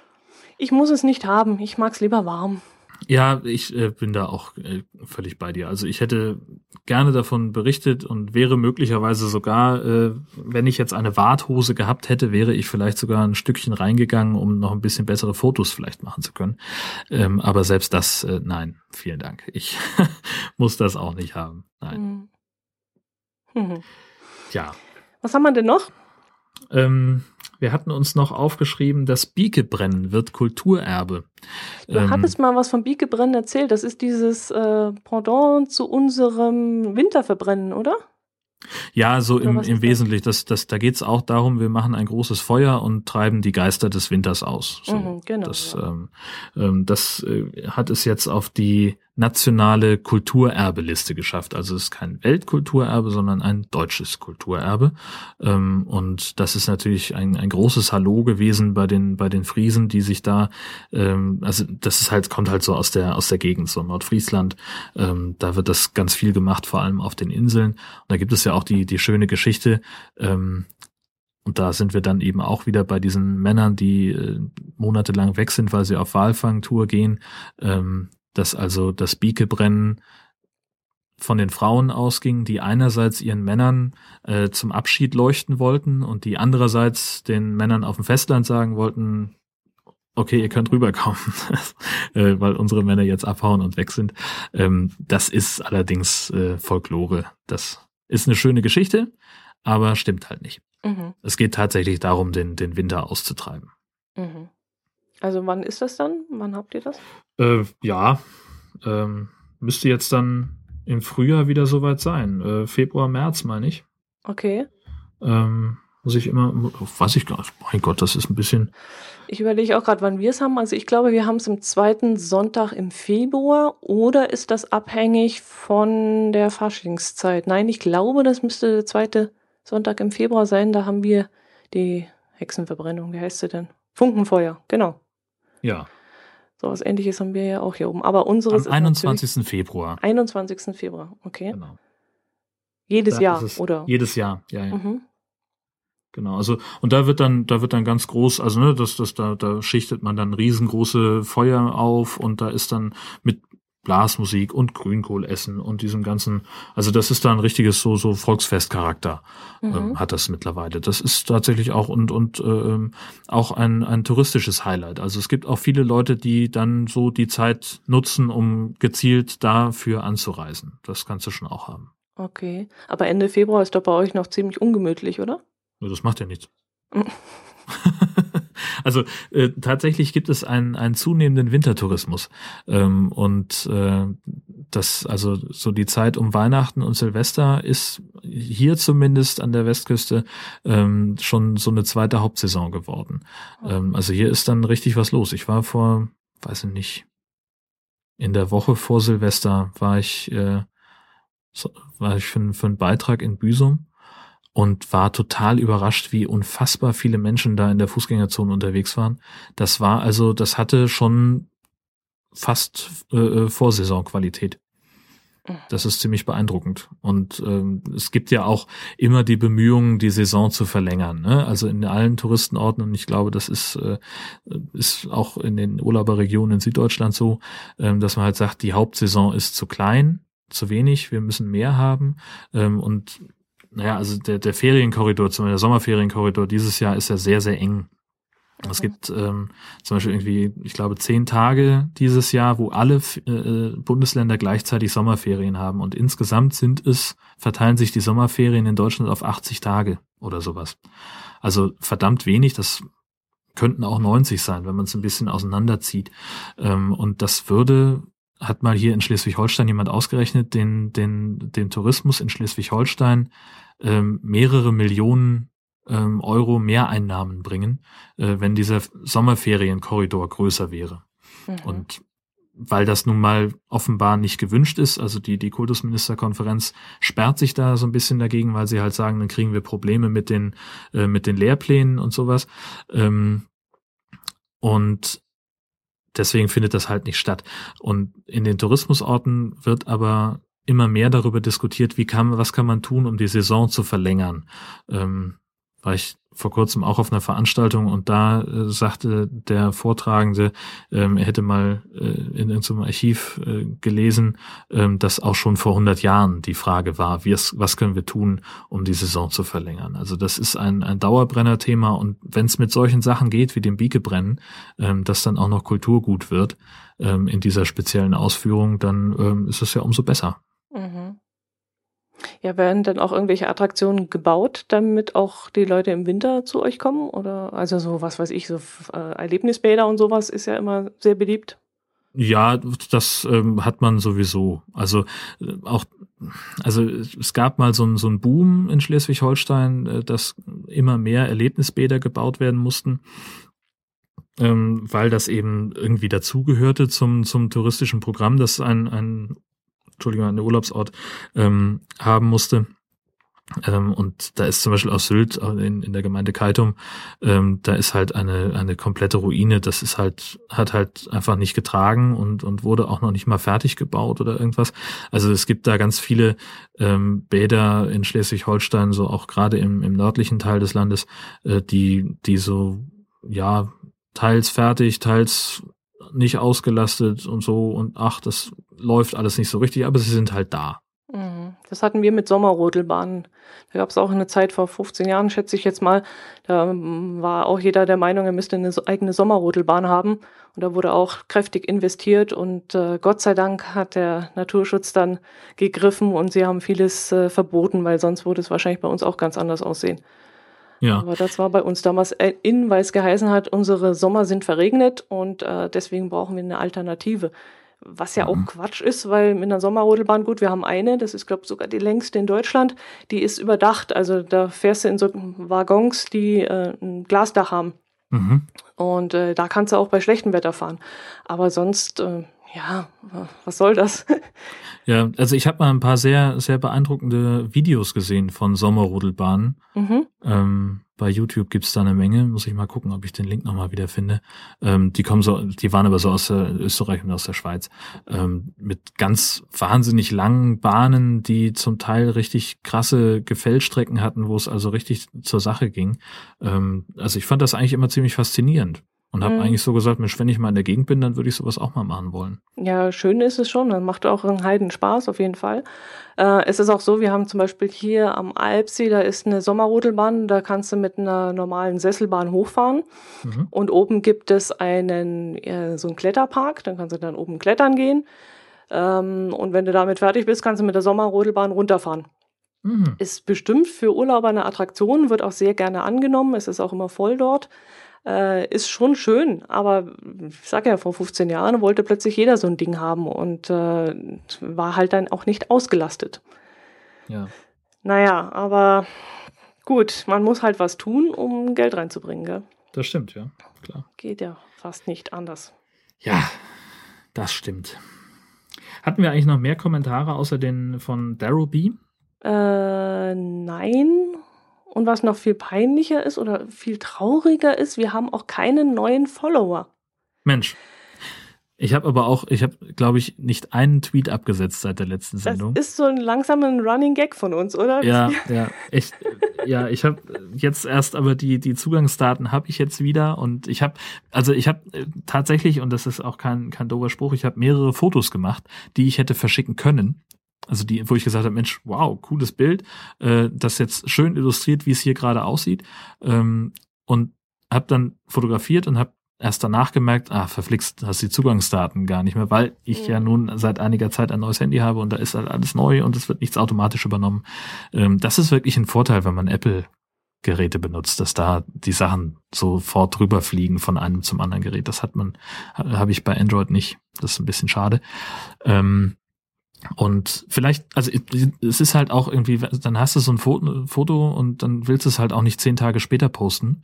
Ich muss es nicht haben. Ich mag es lieber warm. Ja, ich äh, bin da auch äh, völlig bei dir. Also ich hätte gerne davon berichtet und wäre möglicherweise sogar, äh, wenn ich jetzt eine Warthose gehabt hätte, wäre ich vielleicht sogar ein Stückchen reingegangen, um noch ein bisschen bessere Fotos vielleicht machen zu können. Ähm, aber selbst das, äh, nein, vielen Dank. Ich muss das auch nicht haben. Nein. Mhm. Mhm. Ja. Was haben wir denn noch? Ähm, wir hatten uns noch aufgeschrieben, das Biekebrennen wird Kulturerbe. Du ähm, hattest mal was vom Biekebrennen erzählt. Das ist dieses äh, Pendant zu unserem Winterverbrennen, oder? Ja, so im, im Wesentlichen. Das, das, da geht's auch darum, wir machen ein großes Feuer und treiben die Geister des Winters aus. So, mhm, genau. Das, ja. ähm, ähm das äh, hat es jetzt auf die nationale Kulturerbeliste geschafft. Also es ist kein Weltkulturerbe, sondern ein deutsches Kulturerbe. Ähm, und das ist natürlich ein, ein großes Hallo gewesen bei den bei den Friesen, die sich da, ähm, also das ist halt kommt halt so aus der aus der Gegend so Nordfriesland. Ähm, da wird das ganz viel gemacht, vor allem auf den Inseln. Und da gibt es ja auch die die schöne Geschichte. und da sind wir dann eben auch wieder bei diesen Männern, die äh, monatelang weg sind, weil sie auf Walfangtour gehen, ähm, dass also das Biekebrennen von den Frauen ausging, die einerseits ihren Männern äh, zum Abschied leuchten wollten und die andererseits den Männern auf dem Festland sagen wollten, okay, ihr könnt rüberkommen, äh, weil unsere Männer jetzt abhauen und weg sind. Ähm, das ist allerdings äh, Folklore. Das ist eine schöne Geschichte, aber stimmt halt nicht. Mhm. Es geht tatsächlich darum, den, den Winter auszutreiben. Mhm. Also wann ist das dann? Wann habt ihr das? Äh, ja, ähm, müsste jetzt dann im Frühjahr wieder soweit sein. Äh, Februar, März meine ich. Okay. Ähm, muss ich immer, weiß ich gar nicht. Mein Gott, das ist ein bisschen. Ich überlege auch gerade, wann wir es haben. Also ich glaube, wir haben es im zweiten Sonntag im Februar oder ist das abhängig von der Faschingszeit? Nein, ich glaube, das müsste der zweite Sonntag im Februar sein. Da haben wir die Hexenverbrennung. Wie heißt sie denn? Funkenfeuer, genau. Ja. So was ähnliches haben wir ja auch hier oben. Aber unseres Am 21. Februar. 21. Februar, okay. Genau. Jedes da Jahr, oder? Jedes Jahr, ja, ja. Mhm. Genau, also und da wird dann, da wird dann ganz groß, also ne, das, das, da, da schichtet man dann riesengroße Feuer auf und da ist dann mit Blasmusik und Grünkohl essen und diesem ganzen, also das ist da ein richtiges so so Volksfestcharakter mhm. ähm, hat das mittlerweile. Das ist tatsächlich auch und und ähm, auch ein ein touristisches Highlight. Also es gibt auch viele Leute, die dann so die Zeit nutzen, um gezielt dafür anzureisen. Das kannst du schon auch haben. Okay, aber Ende Februar ist doch bei euch noch ziemlich ungemütlich, oder? Ja, das macht ja nichts. Also äh, tatsächlich gibt es einen, einen zunehmenden Wintertourismus. Ähm, und äh, das, also so die Zeit um Weihnachten und Silvester ist hier zumindest an der Westküste ähm, schon so eine zweite Hauptsaison geworden. Ähm, also hier ist dann richtig was los. Ich war vor, weiß ich nicht, in der Woche vor Silvester war ich, äh, war ich für, für einen Beitrag in Büsum und war total überrascht, wie unfassbar viele Menschen da in der Fußgängerzone unterwegs waren. Das war also, das hatte schon fast äh, äh Vorsaisonqualität. Das ist ziemlich beeindruckend. Und ähm, es gibt ja auch immer die Bemühungen, die Saison zu verlängern. Ne? Also in allen Touristenorten, und ich glaube, das ist, äh, ist auch in den Urlauberregionen in Süddeutschland so, ähm, dass man halt sagt, die Hauptsaison ist zu klein, zu wenig, wir müssen mehr haben. Ähm, und naja, also der, der Ferienkorridor, zum Beispiel der Sommerferienkorridor dieses Jahr ist ja sehr, sehr eng. Es gibt ähm, zum Beispiel irgendwie, ich glaube, zehn Tage dieses Jahr, wo alle äh, Bundesländer gleichzeitig Sommerferien haben. Und insgesamt sind es, verteilen sich die Sommerferien in Deutschland auf 80 Tage oder sowas. Also verdammt wenig, das könnten auch 90 sein, wenn man es ein bisschen auseinanderzieht. Ähm, und das würde hat mal hier in Schleswig-Holstein jemand ausgerechnet, den, den, den Tourismus in Schleswig-Holstein ähm, mehrere Millionen ähm, Euro Mehreinnahmen bringen, äh, wenn dieser Sommerferienkorridor größer wäre. Mhm. Und weil das nun mal offenbar nicht gewünscht ist, also die, die Kultusministerkonferenz sperrt sich da so ein bisschen dagegen, weil sie halt sagen, dann kriegen wir Probleme mit den, äh, mit den Lehrplänen und sowas. Ähm, und deswegen findet das halt nicht statt. Und in den Tourismusorten wird aber immer mehr darüber diskutiert, wie kann, was kann man tun, um die Saison zu verlängern. Ähm, war ich vor kurzem auch auf einer Veranstaltung und da äh, sagte der Vortragende, ähm, er hätte mal äh, in irgendeinem Archiv äh, gelesen, ähm, dass auch schon vor 100 Jahren die Frage war, wie es, was können wir tun, um die Saison zu verlängern. Also das ist ein, ein Dauerbrenner-Thema und wenn es mit solchen Sachen geht wie dem Biekebrennen, ähm, dass dann auch noch Kulturgut wird ähm, in dieser speziellen Ausführung, dann ähm, ist es ja umso besser. Mhm. Ja, werden dann auch irgendwelche Attraktionen gebaut, damit auch die Leute im Winter zu euch kommen? Oder also so, was weiß ich, so äh, Erlebnisbäder und sowas ist ja immer sehr beliebt. Ja, das ähm, hat man sowieso. Also äh, auch, also es gab mal so, ein, so einen Boom in Schleswig-Holstein, äh, dass immer mehr Erlebnisbäder gebaut werden mussten, ähm, weil das eben irgendwie dazugehörte zum, zum touristischen Programm, das ein, ein Entschuldigung, einen Urlaubsort ähm, haben musste. Ähm, und da ist zum Beispiel aus Sylt äh, in, in der Gemeinde Kaitum, ähm, da ist halt eine, eine komplette Ruine. Das ist halt, hat halt einfach nicht getragen und, und wurde auch noch nicht mal fertig gebaut oder irgendwas. Also es gibt da ganz viele ähm, Bäder in Schleswig-Holstein, so auch gerade im, im nördlichen Teil des Landes, äh, die, die so, ja, teils fertig, teils nicht ausgelastet und so und ach, das läuft alles nicht so richtig, aber sie sind halt da. Mhm. Das hatten wir mit Sommerrodelbahnen. Da gab es auch eine Zeit vor 15 Jahren, schätze ich jetzt mal. Da ähm, war auch jeder der Meinung, er müsste eine eigene Sommerrodelbahn haben. Und da wurde auch kräftig investiert. Und äh, Gott sei Dank hat der Naturschutz dann gegriffen und sie haben vieles äh, verboten, weil sonst würde es wahrscheinlich bei uns auch ganz anders aussehen. Ja. Aber das war bei uns damals in, weil es geheißen hat, unsere Sommer sind verregnet und äh, deswegen brauchen wir eine Alternative. Was ja mhm. auch Quatsch ist, weil mit einer Sommerrodelbahn, gut, wir haben eine, das ist, glaube ich, sogar die längste in Deutschland, die ist überdacht. Also da fährst du in so Waggons, die äh, ein Glasdach haben. Mhm. Und äh, da kannst du auch bei schlechtem Wetter fahren. Aber sonst, äh, ja, was soll das? Ja, also ich habe mal ein paar sehr, sehr beeindruckende Videos gesehen von Sommerrodelbahnen. Mhm. Ähm, bei YouTube gibt's da eine Menge. Muss ich mal gucken, ob ich den Link nochmal wieder finde. Ähm, die kommen so, die waren aber so aus der Österreich und aus der Schweiz. Ähm, mit ganz wahnsinnig langen Bahnen, die zum Teil richtig krasse Gefällstrecken hatten, wo es also richtig zur Sache ging. Ähm, also ich fand das eigentlich immer ziemlich faszinierend. Und habe mhm. eigentlich so gesagt, Mensch, wenn ich mal in der Gegend bin, dann würde ich sowas auch mal machen wollen. Ja, schön ist es schon. Dann macht auch einen Heiden Spaß, auf jeden Fall. Äh, es ist auch so, wir haben zum Beispiel hier am Alpsee, da ist eine Sommerrodelbahn, da kannst du mit einer normalen Sesselbahn hochfahren. Mhm. Und oben gibt es einen, äh, so einen Kletterpark, dann kannst du dann oben klettern gehen. Ähm, und wenn du damit fertig bist, kannst du mit der Sommerrodelbahn runterfahren. Mhm. Ist bestimmt für Urlauber eine Attraktion, wird auch sehr gerne angenommen. Es ist auch immer voll dort. Äh, ist schon schön, aber ich sag ja, vor 15 Jahren wollte plötzlich jeder so ein Ding haben und äh, war halt dann auch nicht ausgelastet. Ja. Naja, aber gut, man muss halt was tun, um Geld reinzubringen, gell? Das stimmt, ja, klar. Geht ja fast nicht anders. Ja, das stimmt. Hatten wir eigentlich noch mehr Kommentare außer den von Daryl B? Äh, nein. Und was noch viel peinlicher ist oder viel trauriger ist, wir haben auch keinen neuen Follower. Mensch. Ich habe aber auch, ich habe, glaube ich, nicht einen Tweet abgesetzt seit der letzten Sendung. Das ist so ein langsamer Running Gag von uns, oder? Ja, ja, echt. ja, ich habe jetzt erst, aber die die Zugangsdaten habe ich jetzt wieder und ich habe, also ich habe äh, tatsächlich und das ist auch kein kein dober Spruch, ich habe mehrere Fotos gemacht, die ich hätte verschicken können also die, wo ich gesagt habe, Mensch, wow, cooles Bild, äh, das jetzt schön illustriert, wie es hier gerade aussieht. Ähm, und habe dann fotografiert und habe erst danach gemerkt, ah, verflixt, hast die Zugangsdaten gar nicht mehr, weil ich mhm. ja nun seit einiger Zeit ein neues Handy habe und da ist halt alles neu und es wird nichts automatisch übernommen. Ähm, das ist wirklich ein Vorteil, wenn man Apple Geräte benutzt, dass da die Sachen sofort drüber fliegen von einem zum anderen Gerät. Das hat man, habe ich bei Android nicht. Das ist ein bisschen schade. Ähm, und vielleicht, also es ist halt auch irgendwie, dann hast du so ein Foto und dann willst du es halt auch nicht zehn Tage später posten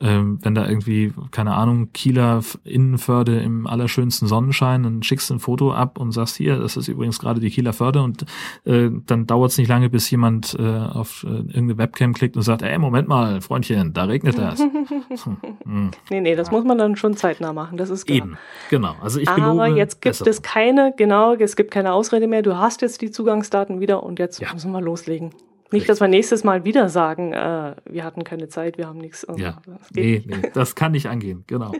ähm, wenn da irgendwie, keine Ahnung, Kieler Innenförde im allerschönsten Sonnenschein, dann schickst du ein Foto ab und sagst, hier, das ist übrigens gerade die Kieler Förde und äh, dann dauert es nicht lange, bis jemand äh, auf äh, irgendeine Webcam klickt und sagt, ey, Moment mal, Freundchen, da regnet das. hm. Nee, nee, das muss man dann schon zeitnah machen, das ist klar. Eben, genau. Also ich Aber jetzt gibt es keine, genau, es gibt keine Ausrede mehr, du hast jetzt die Zugangsdaten wieder und jetzt ja. müssen wir loslegen. Nicht, dass wir nächstes Mal wieder sagen, äh, wir hatten keine Zeit, wir haben nichts. Also, ja, das nee, nee, das kann nicht angehen, genau.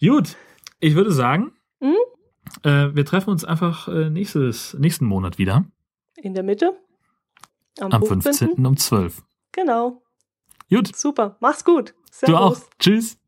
Gut, ich würde sagen, hm? äh, wir treffen uns einfach äh, nächstes, nächsten Monat wieder. In der Mitte? Am, Am 15. 15. um 12. Genau. Gut. Super, mach's gut. Servus. Du auch. Tschüss.